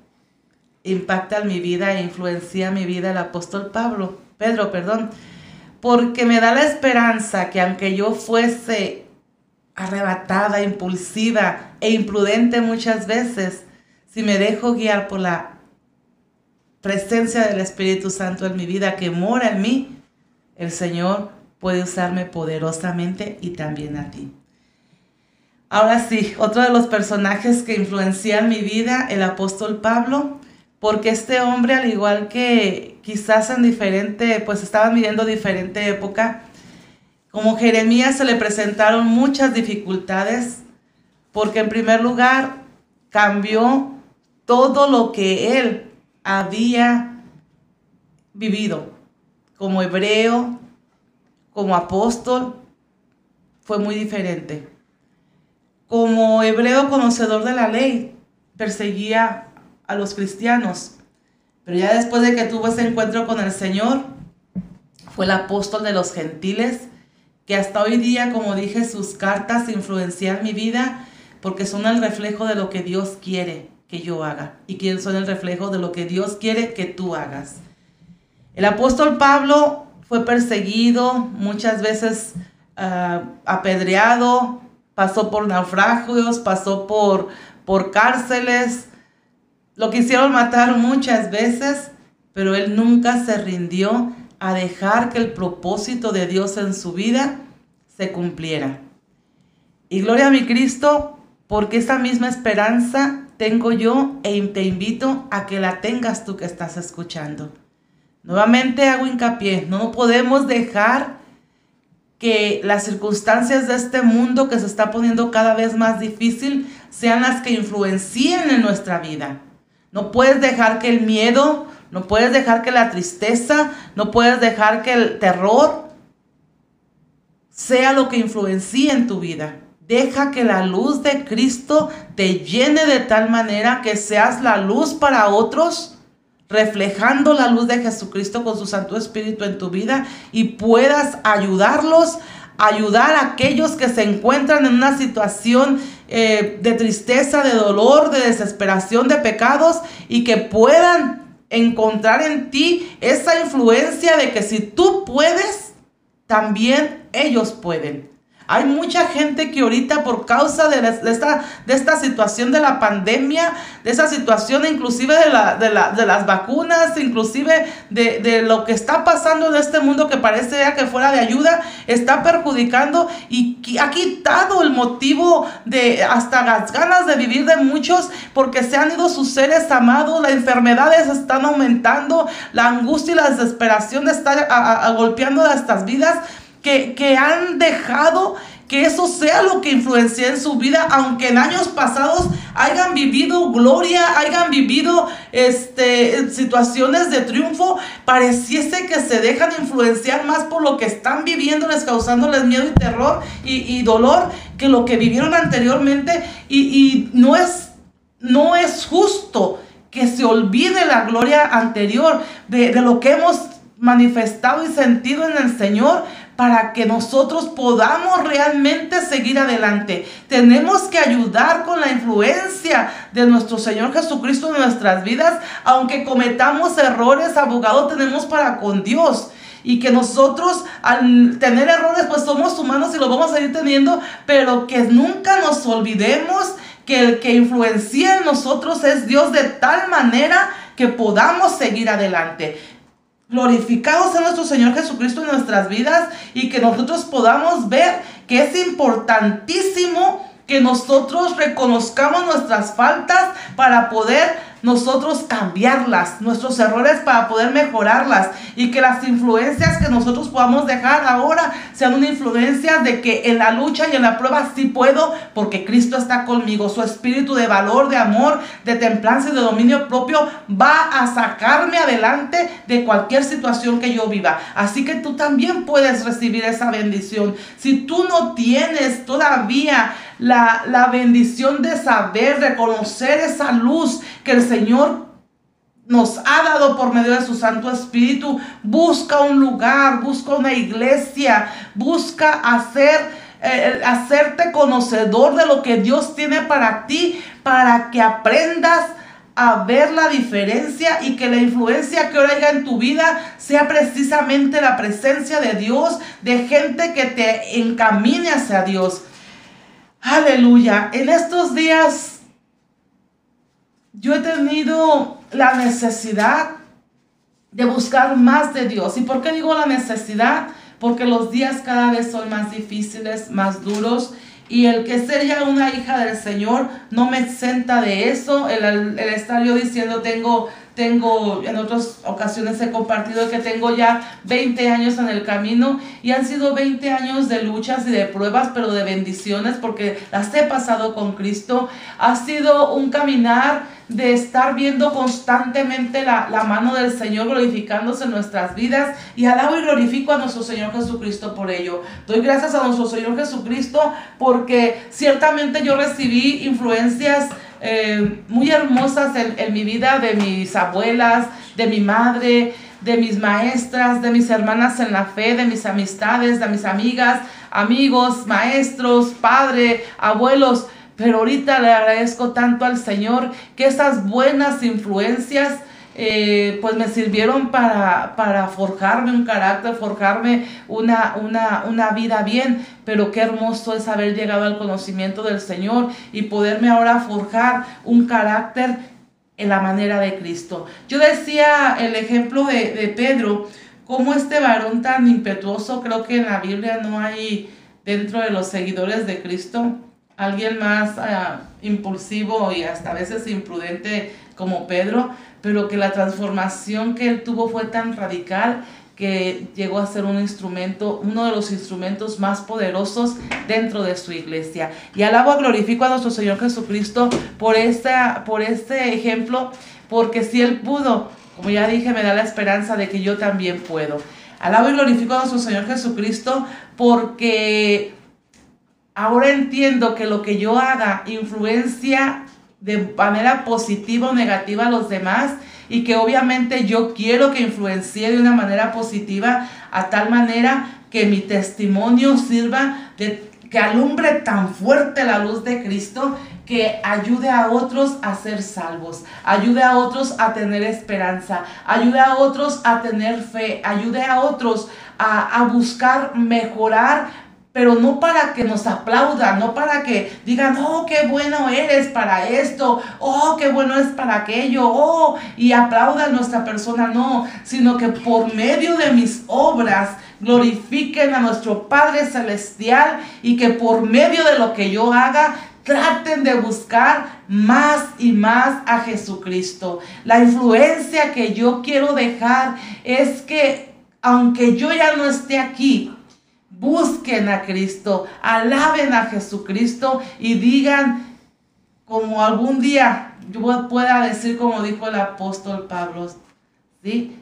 Speaker 1: impacta en mi vida e influencia mi vida el apóstol Pablo, Pedro, perdón, porque me da la esperanza que aunque yo fuese arrebatada, impulsiva e imprudente muchas veces, si me dejo guiar por la presencia del Espíritu Santo en mi vida que mora en mí, el Señor puede usarme poderosamente y también a ti. Ahora sí, otro de los personajes que influencian mi vida, el apóstol Pablo, porque este hombre, al igual que quizás en diferente, pues estaban viviendo diferente época, como Jeremías se le presentaron muchas dificultades porque en primer lugar cambió todo lo que él había vivido como hebreo, como apóstol, fue muy diferente. Como hebreo conocedor de la ley, perseguía a los cristianos, pero ya después de que tuvo ese encuentro con el Señor, fue el apóstol de los gentiles que hasta hoy día, como dije, sus cartas influencian mi vida porque son el reflejo de lo que Dios quiere que yo haga y que son el reflejo de lo que Dios quiere que tú hagas. El apóstol Pablo fue perseguido, muchas veces ah, apedreado, pasó por naufragios, pasó por, por cárceles, lo quisieron matar muchas veces, pero él nunca se rindió a dejar que el propósito de Dios en su vida se cumpliera. Y gloria a mi Cristo, porque esa misma esperanza tengo yo e te invito a que la tengas tú que estás escuchando. Nuevamente hago hincapié, no podemos dejar que las circunstancias de este mundo que se está poniendo cada vez más difícil sean las que influencien en nuestra vida. No puedes dejar que el miedo, no puedes dejar que la tristeza, no puedes dejar que el terror sea lo que influencie en tu vida. Deja que la luz de Cristo te llene de tal manera que seas la luz para otros, reflejando la luz de Jesucristo con su Santo Espíritu en tu vida y puedas ayudarlos, ayudar a aquellos que se encuentran en una situación eh, de tristeza, de dolor, de desesperación, de pecados y que puedan encontrar en ti esa influencia de que si tú puedes, también ellos pueden. Hay mucha gente que ahorita por causa de, esta, de esta situación de la pandemia, de esa situación inclusive de, la, de, las vacunas, inclusive de, lo que está pasando en este mundo que parece ya que fuera de ayuda, está perjudicando y ha quitado el motivo de hasta las ganas de vivir de muchos porque se han ido sus seres amados, las enfermedades están aumentando, la angustia y la desesperación está golpeando a estas vidas que, han dejado que eso sea lo que influencie en su vida, aunque en años pasados hayan vivido gloria, hayan vivido este, situaciones de triunfo, pareciese que se dejan influenciar más por lo que están viviendo, les causándoles miedo y terror y, dolor que lo que vivieron anteriormente. Y, no, es, no es justo que se olvide la gloria anterior de, de lo que hemos manifestado y sentido en el Señor para que nosotros podamos realmente seguir adelante. Tenemos que ayudar con la influencia de nuestro Señor Jesucristo en nuestras vidas, aunque cometamos errores, abogado tenemos para con Dios. Y que nosotros al tener errores pues somos humanos y lo vamos a ir teniendo, pero que nunca nos olvidemos que el que influencia en nosotros es Dios de tal manera que podamos seguir adelante glorificados en nuestro Señor Jesucristo en nuestras vidas y que nosotros podamos ver que es importantísimo que nosotros reconozcamos nuestras faltas para poder nosotros cambiarlas, nuestros errores para poder mejorarlas y que las influencias que nosotros podamos dejar ahora sean una influencia de que en la lucha y en la prueba sí puedo porque Cristo está conmigo. Su espíritu de valor, de amor, de templanza y de dominio propio va a sacarme adelante de cualquier situación que yo viva. Así que tú también puedes recibir esa bendición. Si tú no tienes todavía la, la bendición de saber, reconocer esa luz que el Señor nos ha dado por medio de su Santo Espíritu. Busca un lugar, busca una iglesia, busca hacer, eh, hacerte conocedor de lo que Dios tiene para ti, para que aprendas a ver la diferencia y que la influencia que ahora haya en tu vida sea precisamente la presencia de Dios, de gente que te encamine hacia Dios. Aleluya. En estos días yo he tenido la necesidad de buscar más de Dios. ¿Y por qué digo la necesidad? Porque los días cada vez son más difíciles, más duros. Y el que ser ya una hija del Señor no me exenta de eso. El estar yo diciendo tengo tengo, en otras ocasiones he compartido que tengo ya 20 años en el camino y han sido 20 años de luchas y de pruebas, pero de bendiciones porque las he pasado con Cristo. Ha sido un caminar de estar viendo constantemente la, la, mano del Señor glorificándose en nuestras vidas y alabo y glorifico a nuestro Señor Jesucristo por ello. Doy gracias a nuestro Señor Jesucristo porque ciertamente yo recibí influencias eh, muy hermosas en, mi vida, de mis abuelas, de mi madre, de mis maestras, de mis hermanas en la fe, de mis amistades, de mis amigas, amigos, maestros, padre, abuelos. Pero ahorita le agradezco tanto al Señor que esas buenas influencias eh, pues me sirvieron para, para, forjarme un carácter, forjarme una, una, una vida bien. Pero qué hermoso es haber llegado al conocimiento del Señor y poderme ahora forjar un carácter en la manera de Cristo. Yo decía el ejemplo de, de Pedro cómo este varón tan impetuoso, creo que en la Biblia no hay dentro de los seguidores de Cristo alguien más ah, impulsivo y hasta a veces imprudente como Pedro, pero que la transformación que él tuvo fue tan radical que llegó a ser un instrumento, uno de los instrumentos más poderosos dentro de su iglesia. Y alabo, glorifico a nuestro Señor Jesucristo por, esta, por este ejemplo, porque si Él pudo, como ya dije, me da la esperanza de que yo también puedo. Alabo y glorifico a nuestro Señor Jesucristo porque ahora entiendo que lo que yo haga influencia de manera positiva o negativa a los demás y que obviamente yo quiero que influencie de una manera positiva a tal manera que mi testimonio sirva de que alumbre tan fuerte la luz de Cristo que ayude a otros a ser salvos, ayude a otros a tener esperanza, ayude a otros a tener fe, ayude a otros a, a buscar mejorar pero no para que nos aplaudan, no para que digan, oh, qué bueno eres para esto, oh, qué bueno es para aquello, oh, y aplaudan nuestra persona, no, sino que por medio de mis obras glorifiquen a nuestro Padre Celestial y que por medio de lo que yo haga traten de buscar más y más a Jesucristo. La influencia que yo quiero dejar es que aunque yo ya no esté aquí, busquen a Cristo, alaben a Jesucristo y digan como algún día yo pueda decir como dijo el apóstol Pablo, ¿sí?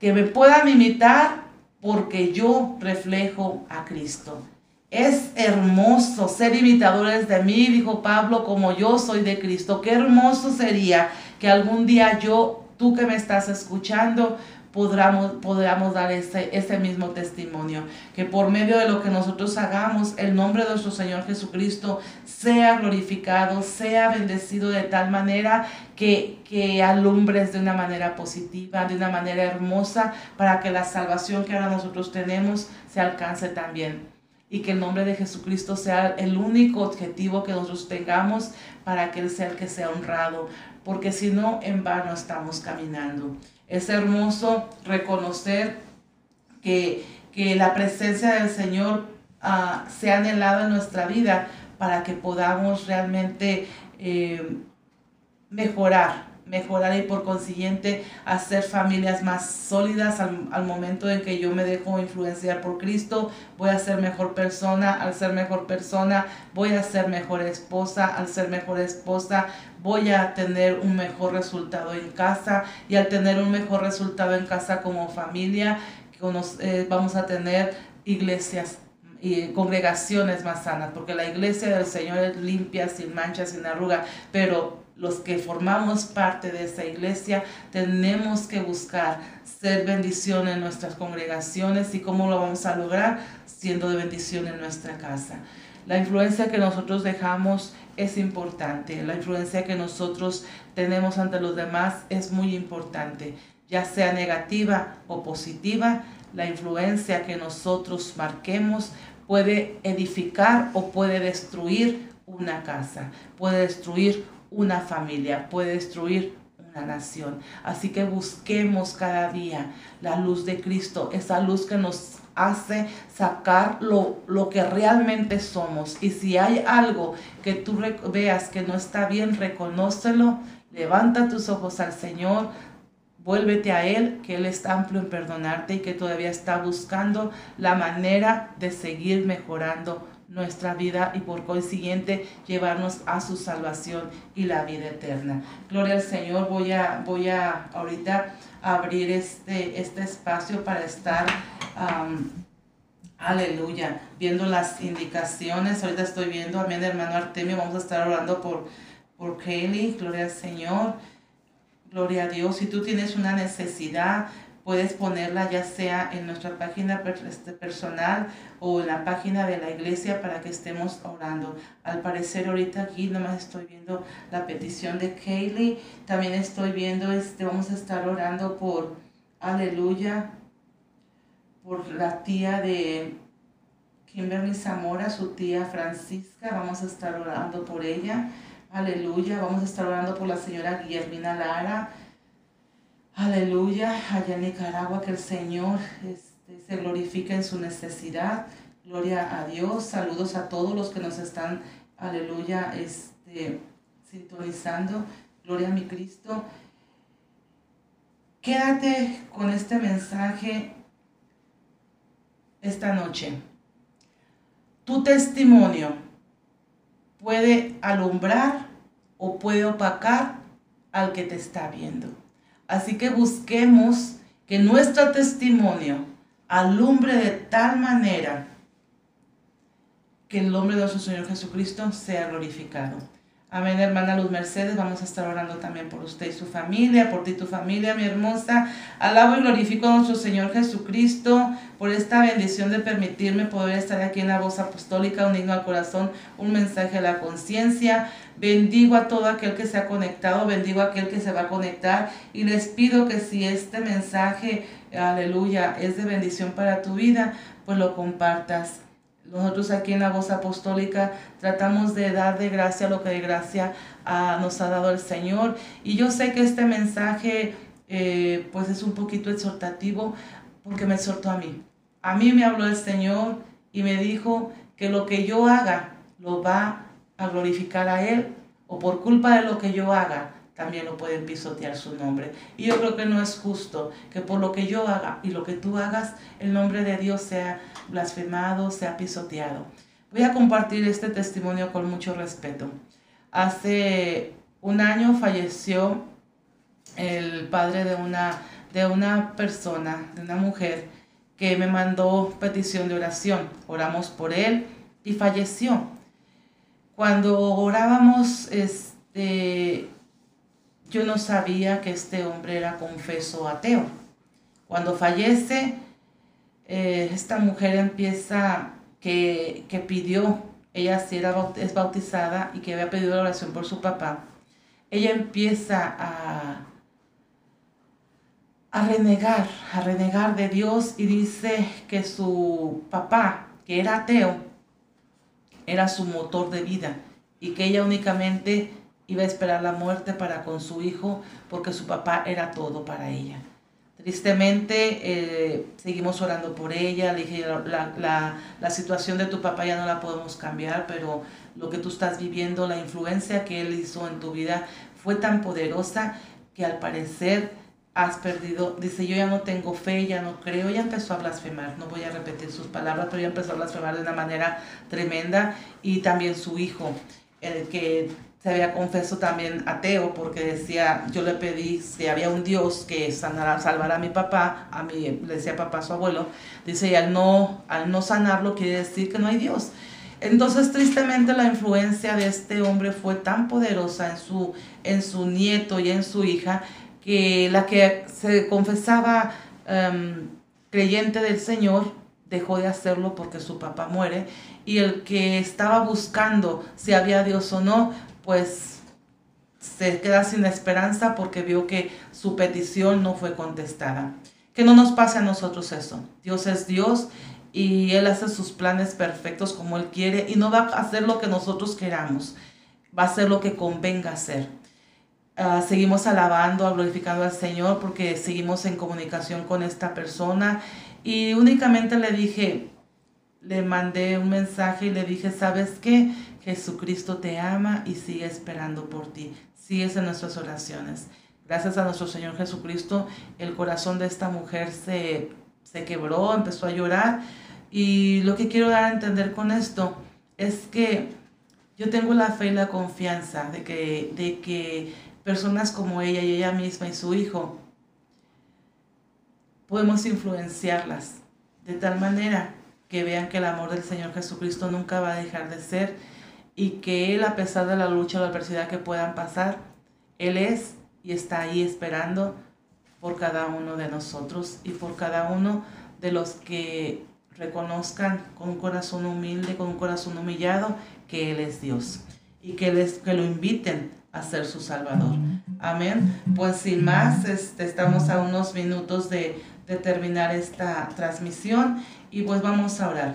Speaker 1: Que me puedan imitar porque yo reflejo a Cristo. Es hermoso ser imitadores de mí, dijo Pablo, como yo soy de Cristo. Qué hermoso sería que algún día yo, tú que me estás escuchando, podamos, podamos dar ese, ese mismo testimonio. Que por medio de lo que nosotros hagamos, el nombre de nuestro Señor Jesucristo sea glorificado, sea bendecido de tal manera que, que alumbres de una manera positiva, de una manera hermosa, para que la salvación que ahora nosotros tenemos se alcance también y que el nombre de Jesucristo sea el único objetivo que nosotros tengamos para que Él sea que sea honrado, porque si no, en vano estamos caminando. Es hermoso reconocer que, la presencia del Señor uh, sea anhelada en nuestra vida para que podamos realmente eh, mejorar mejorar y por consiguiente hacer familias más sólidas al, momento en que yo me dejo influenciar por Cristo, voy a ser mejor persona, al ser mejor persona voy a ser mejor esposa, al ser mejor esposa voy a tener un mejor resultado en casa. Y al tener un mejor resultado en casa como familia, eh, vamos a tener iglesias y congregaciones más sanas, porque la iglesia del Señor es limpia, sin manchas, sin arruga, pero los que formamos parte de esta iglesia tenemos que buscar ser bendición en nuestras congregaciones y cómo lo vamos a lograr siendo de bendición en nuestra casa. La influencia que nosotros dejamos es importante, la influencia que nosotros tenemos ante los demás es muy importante, ya sea negativa o positiva, la influencia que nosotros marquemos puede edificar o puede destruir una casa, puede destruir una familia, puede destruir una nación. Así que busquemos cada día la luz de Cristo, esa luz que nos hace sacar lo, lo que realmente somos. Y si hay algo que tú veas que no está bien, reconócelo, levanta tus ojos al Señor, Vuélvete a Él, que Él es amplio en perdonarte y que todavía está buscando la manera de seguir mejorando nuestra vida y por consiguiente llevarnos a su salvación y la vida eterna. Gloria al Señor, voy a, voy a ahorita abrir este, este espacio para estar, aleluya, viendo las indicaciones. Ahorita estoy viendo, amén, hermano Artemio, vamos a estar orando por, por Kelly, gloria al Señor. Gloria a Dios. Si tú tienes una necesidad, puedes ponerla ya sea en nuestra página este, personal o en la página de la iglesia para que estemos orando. Al parecer ahorita aquí nomás estoy viendo la petición de Kaylee. También estoy viendo, este, vamos a estar orando por, aleluya, por la tía de Kimberly Zamora, su tía Francisca. Vamos a estar orando por ella. Aleluya. Vamos a estar orando por la señora Guillermina Lara Aleluya, allá en Nicaragua, que el Señor este, se glorifique en su necesidad. Gloria a Dios. Saludos a todos los que nos están, aleluya, este, sintonizando. Gloria a mi Cristo. Quédate con este mensaje esta noche. Tu testimonio puede alumbrar o puede opacar al que te está viendo. Así que busquemos que nuestro testimonio alumbre de tal manera que el nombre de nuestro Señor Jesucristo sea glorificado. Amén, hermana Luz Mercedes. Vamos a estar orando también por usted y su familia, por ti y tu familia, mi hermosa. Alabo y glorifico a nuestro Señor Jesucristo por esta bendición de permitirme poder estar aquí en la voz apostólica, un al corazón, un mensaje a la conciencia. Bendigo a todo aquel que se ha conectado, bendigo a aquel que se va a conectar y les pido que si este mensaje, aleluya, es de bendición para tu vida, pues lo compartas nosotros aquí en la voz apostólica tratamos de dar de gracia lo que de gracia ah, nos ha dado el Señor. Y yo sé que este mensaje eh, pues es un poquito exhortativo porque me exhortó a mí. A mí me habló el Señor y me dijo que lo que yo haga lo va a glorificar a Él o por culpa de lo que yo haga también lo pueden pisotear su nombre. Y yo creo que no es justo que por lo que yo haga y lo que tú hagas, el nombre de Dios sea blasfemado, sea pisoteado. Voy a compartir este testimonio con mucho respeto. Hace un año falleció el padre de una, de una persona, de una mujer, que me mandó petición de oración. Oramos por él y falleció. Cuando orábamos, este, yo no sabía que este hombre era confeso ateo. Cuando fallece, eh, esta mujer empieza que, pidió, ella sí era, es bautizada y que había pedido la oración por su papá, ella empieza a, a renegar, a renegar de Dios y dice que su papá, que era ateo, era su motor de vida y que ella únicamente iba a esperar la muerte para con su hijo porque su papá era todo para ella. Tristemente, eh, seguimos orando por ella. Le dije, la, la, situación de tu papá ya no la podemos cambiar, pero lo que tú estás viviendo, la influencia que él hizo en tu vida fue tan poderosa que al parecer has perdido. Dice, yo ya no tengo fe, ya no creo. Ya empezó a blasfemar. No voy a repetir sus palabras, pero ya empezó a blasfemar de una manera tremenda. Y también su hijo, el que se había confeso también ateo porque decía, yo le pedí si había un Dios que sanara, salvara a mi papá, a mi, le decía papá su abuelo, dice, y al no, al no sanarlo quiere decir que no hay Dios. Entonces, tristemente, la influencia de este hombre fue tan poderosa en su, en su nieto y en su hija, que la que se confesaba em, creyente del Señor dejó de hacerlo porque su papá muere, y el que estaba buscando si había Dios o no, pues se queda sin esperanza porque vio que su petición no fue contestada. Que no nos pase a nosotros eso. Dios es Dios y Él hace sus planes perfectos como Él quiere y no va a hacer lo que nosotros queramos. Va a hacer lo que convenga hacer. Ah, seguimos alabando, glorificando al Señor porque seguimos en comunicación con esta persona y únicamente le dije, le mandé un mensaje y le dije, ¿sabes qué? Jesucristo te ama y sigue esperando por ti. Sigues en nuestras oraciones. Gracias a nuestro Señor Jesucristo, el corazón de esta mujer se, se quebró, empezó a llorar. Y lo que quiero dar a entender con esto es que yo tengo la fe y la confianza de que, de que personas como ella y ella misma y su hijo podemos influenciarlas de tal manera que vean que el amor del Señor Jesucristo nunca va a dejar de ser y que Él, a pesar de la lucha o la adversidad que puedan pasar, Él es y está ahí esperando por cada uno de nosotros y por cada uno de los que reconozcan con un corazón humilde, con un corazón humillado, que Él es Dios y que, les, que lo inviten a ser su Salvador. Amén. Pues sin más, este, estamos a unos minutos de, terminar esta transmisión y pues vamos a orar.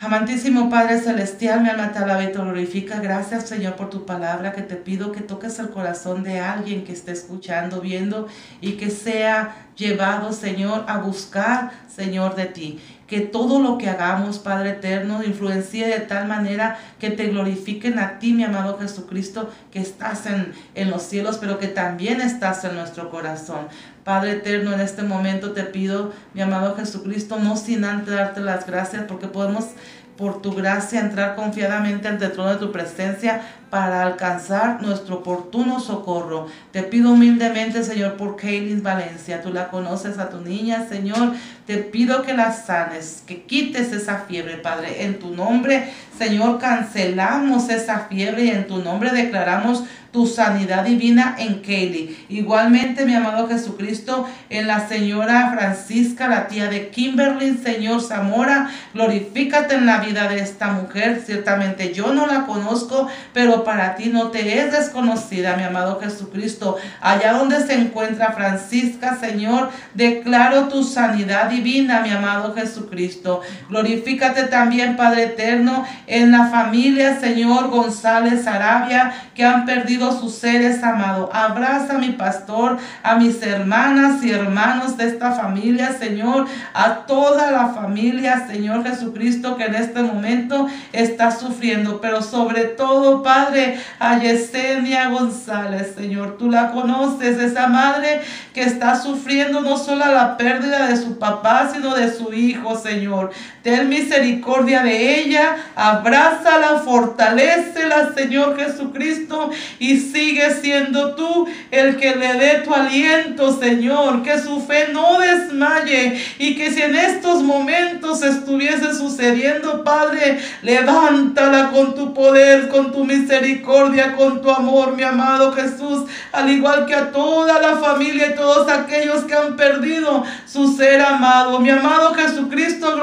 Speaker 1: Amantísimo Padre Celestial, mi alma te alaba y te glorifica. Gracias, Señor, por tu palabra, que te pido que toques el corazón de alguien que esté escuchando, viendo y que sea llevado, Señor, a buscar, Señor, de ti. Que todo lo que hagamos, Padre eterno, influencie de tal manera que te glorifiquen a ti, mi amado Jesucristo, que estás en, en los cielos, pero que también estás en nuestro corazón. Padre eterno, en este momento te pido, mi amado Jesucristo, no sin antes darte las gracias, porque podemos por tu gracia entrar confiadamente ante el trono de tu presencia para alcanzar nuestro oportuno socorro. Te pido humildemente, Señor, por Kaylin Valencia. Tú la conoces a tu niña, Señor. Te pido que la sanes, que quites esa fiebre, Padre. En tu nombre, Señor, cancelamos esa fiebre y en tu nombre declaramos tu sanidad divina en Kaylee. Igualmente, mi amado Jesucristo, en la señora Francisca, la tía de Kimberly, Señor Zamora, glorifícate en la vida de esta mujer. Ciertamente yo no la conozco, pero para ti no te es desconocida, mi amado Jesucristo. Allá donde se encuentra Francisca, Señor, declaro tu sanidad divina, mi amado Jesucristo. Glorifícate también, Padre eterno, en la familia, Señor González Arabia, que han perdido sus seres amados. Abraza a mi pastor, a mis hermanas y hermanos de esta familia, Señor, a toda la familia, Señor Jesucristo, que en este momento está sufriendo, pero sobre todo, Padre, a Yesenia González, Señor, tú la conoces, esa madre que está sufriendo no solo la pérdida de su papá, sino de su hijo, Señor. Ten misericordia de ella, abrázala, fortalecela, Señor Jesucristo, y sigue siendo tú el que le dé tu aliento, Señor. Que su fe no desmaye y que si en estos momentos estuviese sucediendo, Padre, levántala con tu poder, con tu misericordia, con tu amor, mi amado Jesús, al igual que a toda la familia y todos aquellos que han perdido su ser amado. Mi amado Jesucristo,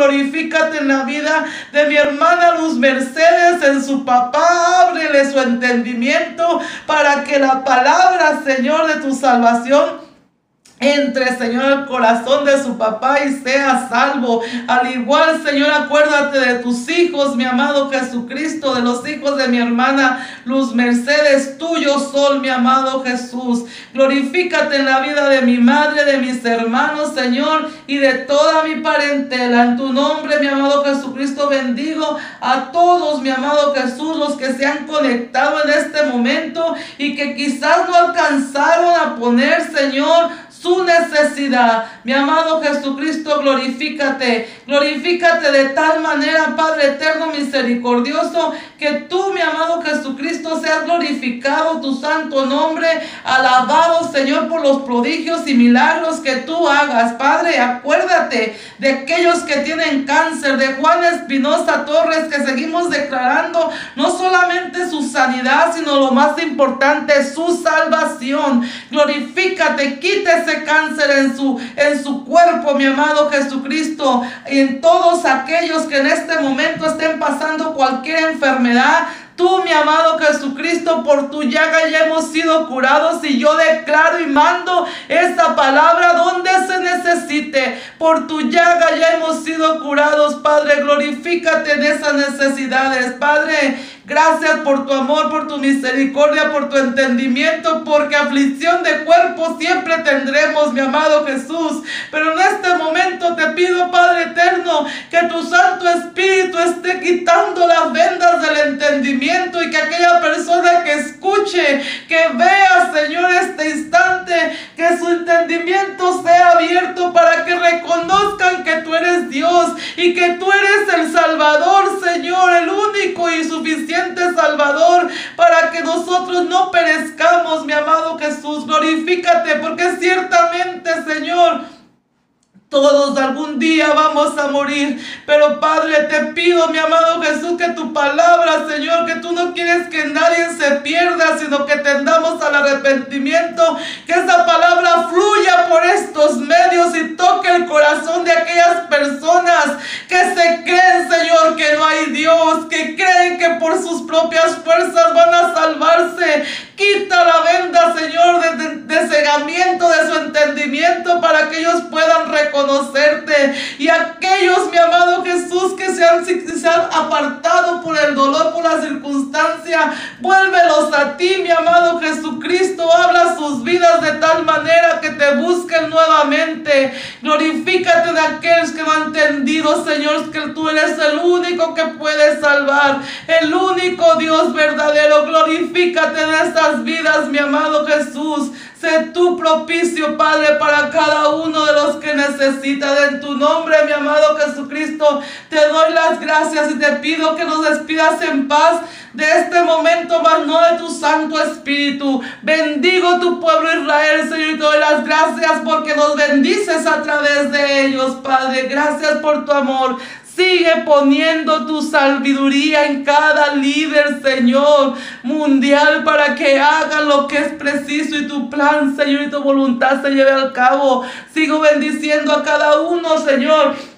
Speaker 1: en la vida de mi hermana Luz Mercedes, en su papá, ábrele su entendimiento para que la palabra, Señor, de tu salvación entre, Señor, al corazón de su papá y sea salvo. Al igual, Señor, acuérdate de tus hijos, mi amado Jesucristo, de los hijos de mi hermana Luz Mercedes, tuyo sol, mi amado Jesús. Glorifícate en la vida de mi madre, de mis hermanos, Señor, y de toda mi parentela. En tu nombre, mi amado Jesucristo, bendigo a todos, mi amado Jesús, los que se han conectado en este momento y que quizás no alcanzaron a poner, Señor, su necesidad. Mi amado Jesucristo, glorifícate. Glorifícate de tal manera, Padre eterno, misericordioso, que tú, mi amado Jesucristo, seas glorificado tu santo nombre. Alabado, Señor, por los prodigios y milagros que tú hagas. Padre, acuérdate de aquellos que tienen cáncer, de Juan Espinosa Torres, que seguimos declarando no solamente su sanidad, sino lo más importante, su salvación. Glorifícate, quítese cáncer en su, en su cuerpo, mi amado Jesucristo, y en todos aquellos que en este momento estén pasando cualquier enfermedad, Tú, mi amado Jesucristo, por tu llaga ya hemos sido curados y yo declaro y mando esa palabra donde se necesite. Por tu llaga ya hemos sido curados, Padre. Glorifícate en esas necesidades, Padre. Gracias por tu amor, por tu misericordia, por tu entendimiento, porque aflicción de cuerpo siempre tendremos, mi amado Jesús. Pero en este momento te pido, Padre eterno, que tu Santo Espíritu esté quitando las vendas del entendimiento y que aquella persona que escuche, que vea, Señor, este instante, que su entendimiento sea abierto para que reconozcan que tú eres Dios y que tú eres el Salvador, Señor, el único y suficiente Salvador, para que nosotros no perezcamos, mi amado Jesús. Glorifícate, porque ciertamente, Señor, todos algún día vamos a morir. Pero Padre, te pido, mi amado Jesús, que tu palabra, Señor, que tú no quieres que nadie se pierda, sino que tendamos al arrepentimiento. Que esa palabra fluya por estos medios y toque el corazón de aquellas personas que se creen, Señor, que no hay Dios, que creen que por sus propias fuerzas van a salvarse. Quita la venda, Señor, de, de, cegamiento de su entendimiento para que ellos puedan reconocerte. Y aquellos, mi amado Jesús, que se han, se han apartado por el dolor, por la circunstancia, vuélvelos a ti, mi amado Jesucristo. Habla sus vidas de tal manera que te busquen nuevamente. Glorifícate de aquellos que no han entendido, Señor, que tú eres el único que puedes salvar, el único Dios verdadero. Glorifícate de esta vidas, mi amado Jesús. Sé tu propicio, Padre, para cada uno de los que necesita. En tu nombre, mi amado Jesucristo, te doy las gracias y te pido que nos despidas en paz de este momento, mas no de tu Santo Espíritu. Bendigo tu pueblo Israel, Señor, y doy las gracias porque nos bendices a través de ellos, Padre. Gracias por tu amor. Sigue poniendo tu sabiduría en cada líder, Señor, mundial para que hagan lo que es preciso y tu plan, Señor, y tu voluntad se lleve al cabo. Sigo bendiciendo a cada uno, Señor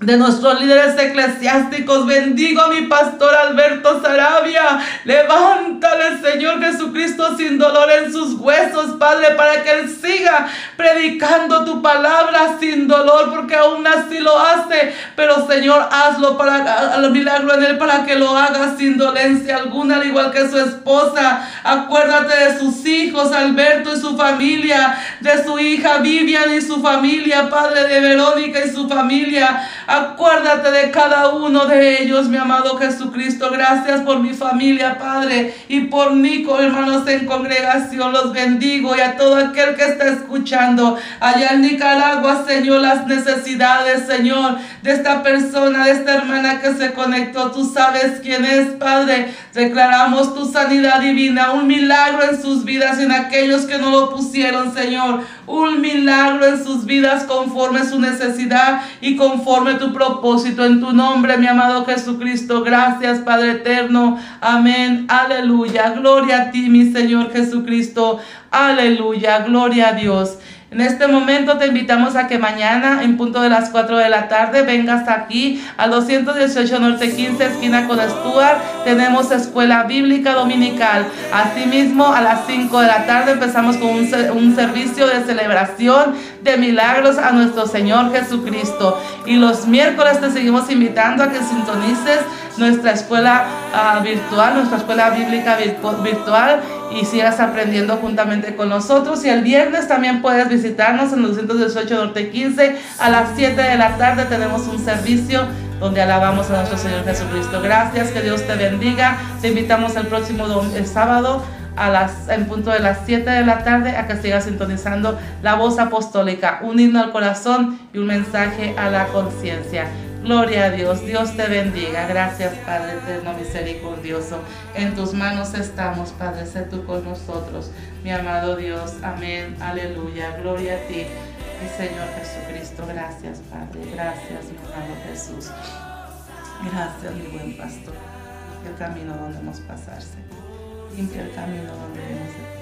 Speaker 1: de nuestros líderes eclesiásticos. Bendigo a mi pastor Alberto Sarabia. Levántale, Señor Jesucristo, sin dolor en sus huesos, Padre, para que Él siga predicando tu palabra sin dolor, porque aún así lo hace. Pero, Señor, hazlo para el milagro en Él, para que lo haga sin dolencia alguna, al igual que su esposa. Acuérdate de sus hijos, Alberto y su familia, de su hija Vivian y su familia, Padre de Verónica y su familia. Acuérdate de cada uno de ellos, mi amado Jesucristo. Gracias por mi familia, Padre, y por Nico, hermanos en congregación. Los bendigo y a todo aquel que está escuchando allá en Nicaragua, Señor, las necesidades, Señor, de esta persona, de esta hermana que se conectó. Tú sabes quién es, Padre. Declaramos tu sanidad divina, un milagro en sus vidas en aquellos que no lo pusieron, Señor. Un milagro en sus vidas conforme su necesidad y conforme tu propósito en tu nombre, mi amado Jesucristo. Gracias, Padre eterno. Amén. Aleluya. Gloria a ti, mi Señor Jesucristo. Aleluya. Gloria a Dios. En este momento te invitamos a que mañana, en punto de las 4 de la tarde, vengas aquí al 218 Norte 15, esquina con Stuart. Tenemos escuela bíblica dominical. Asimismo, a las 5 de la tarde empezamos con un, un servicio de celebración de milagros a nuestro Señor Jesucristo. Y los miércoles te seguimos invitando a que sintonices nuestra escuela ah, virtual, nuestra escuela bíblica virtual y sigas aprendiendo juntamente con nosotros. Y el viernes también puedes visitarnos en 218 Norte 15 a las 7 de la tarde tenemos un servicio donde alabamos a nuestro Señor Jesucristo. Gracias, que Dios te bendiga. Te invitamos el próximo el sábado en punto de las 7 de la tarde a que sigas sintonizando la voz apostólica, un himno al corazón y un mensaje a la conciencia. Gloria a Dios, Dios te bendiga. Gracias Padre eterno misericordioso. En tus manos estamos, Padre, sé tú con nosotros. Mi amado Dios, amén, aleluya. Gloria a ti, mi Señor Jesucristo. Gracias Padre, gracias mi amado Jesús. Gracias mi buen pastor. El camino donde hemos pasarse. Limpia el camino donde hemos.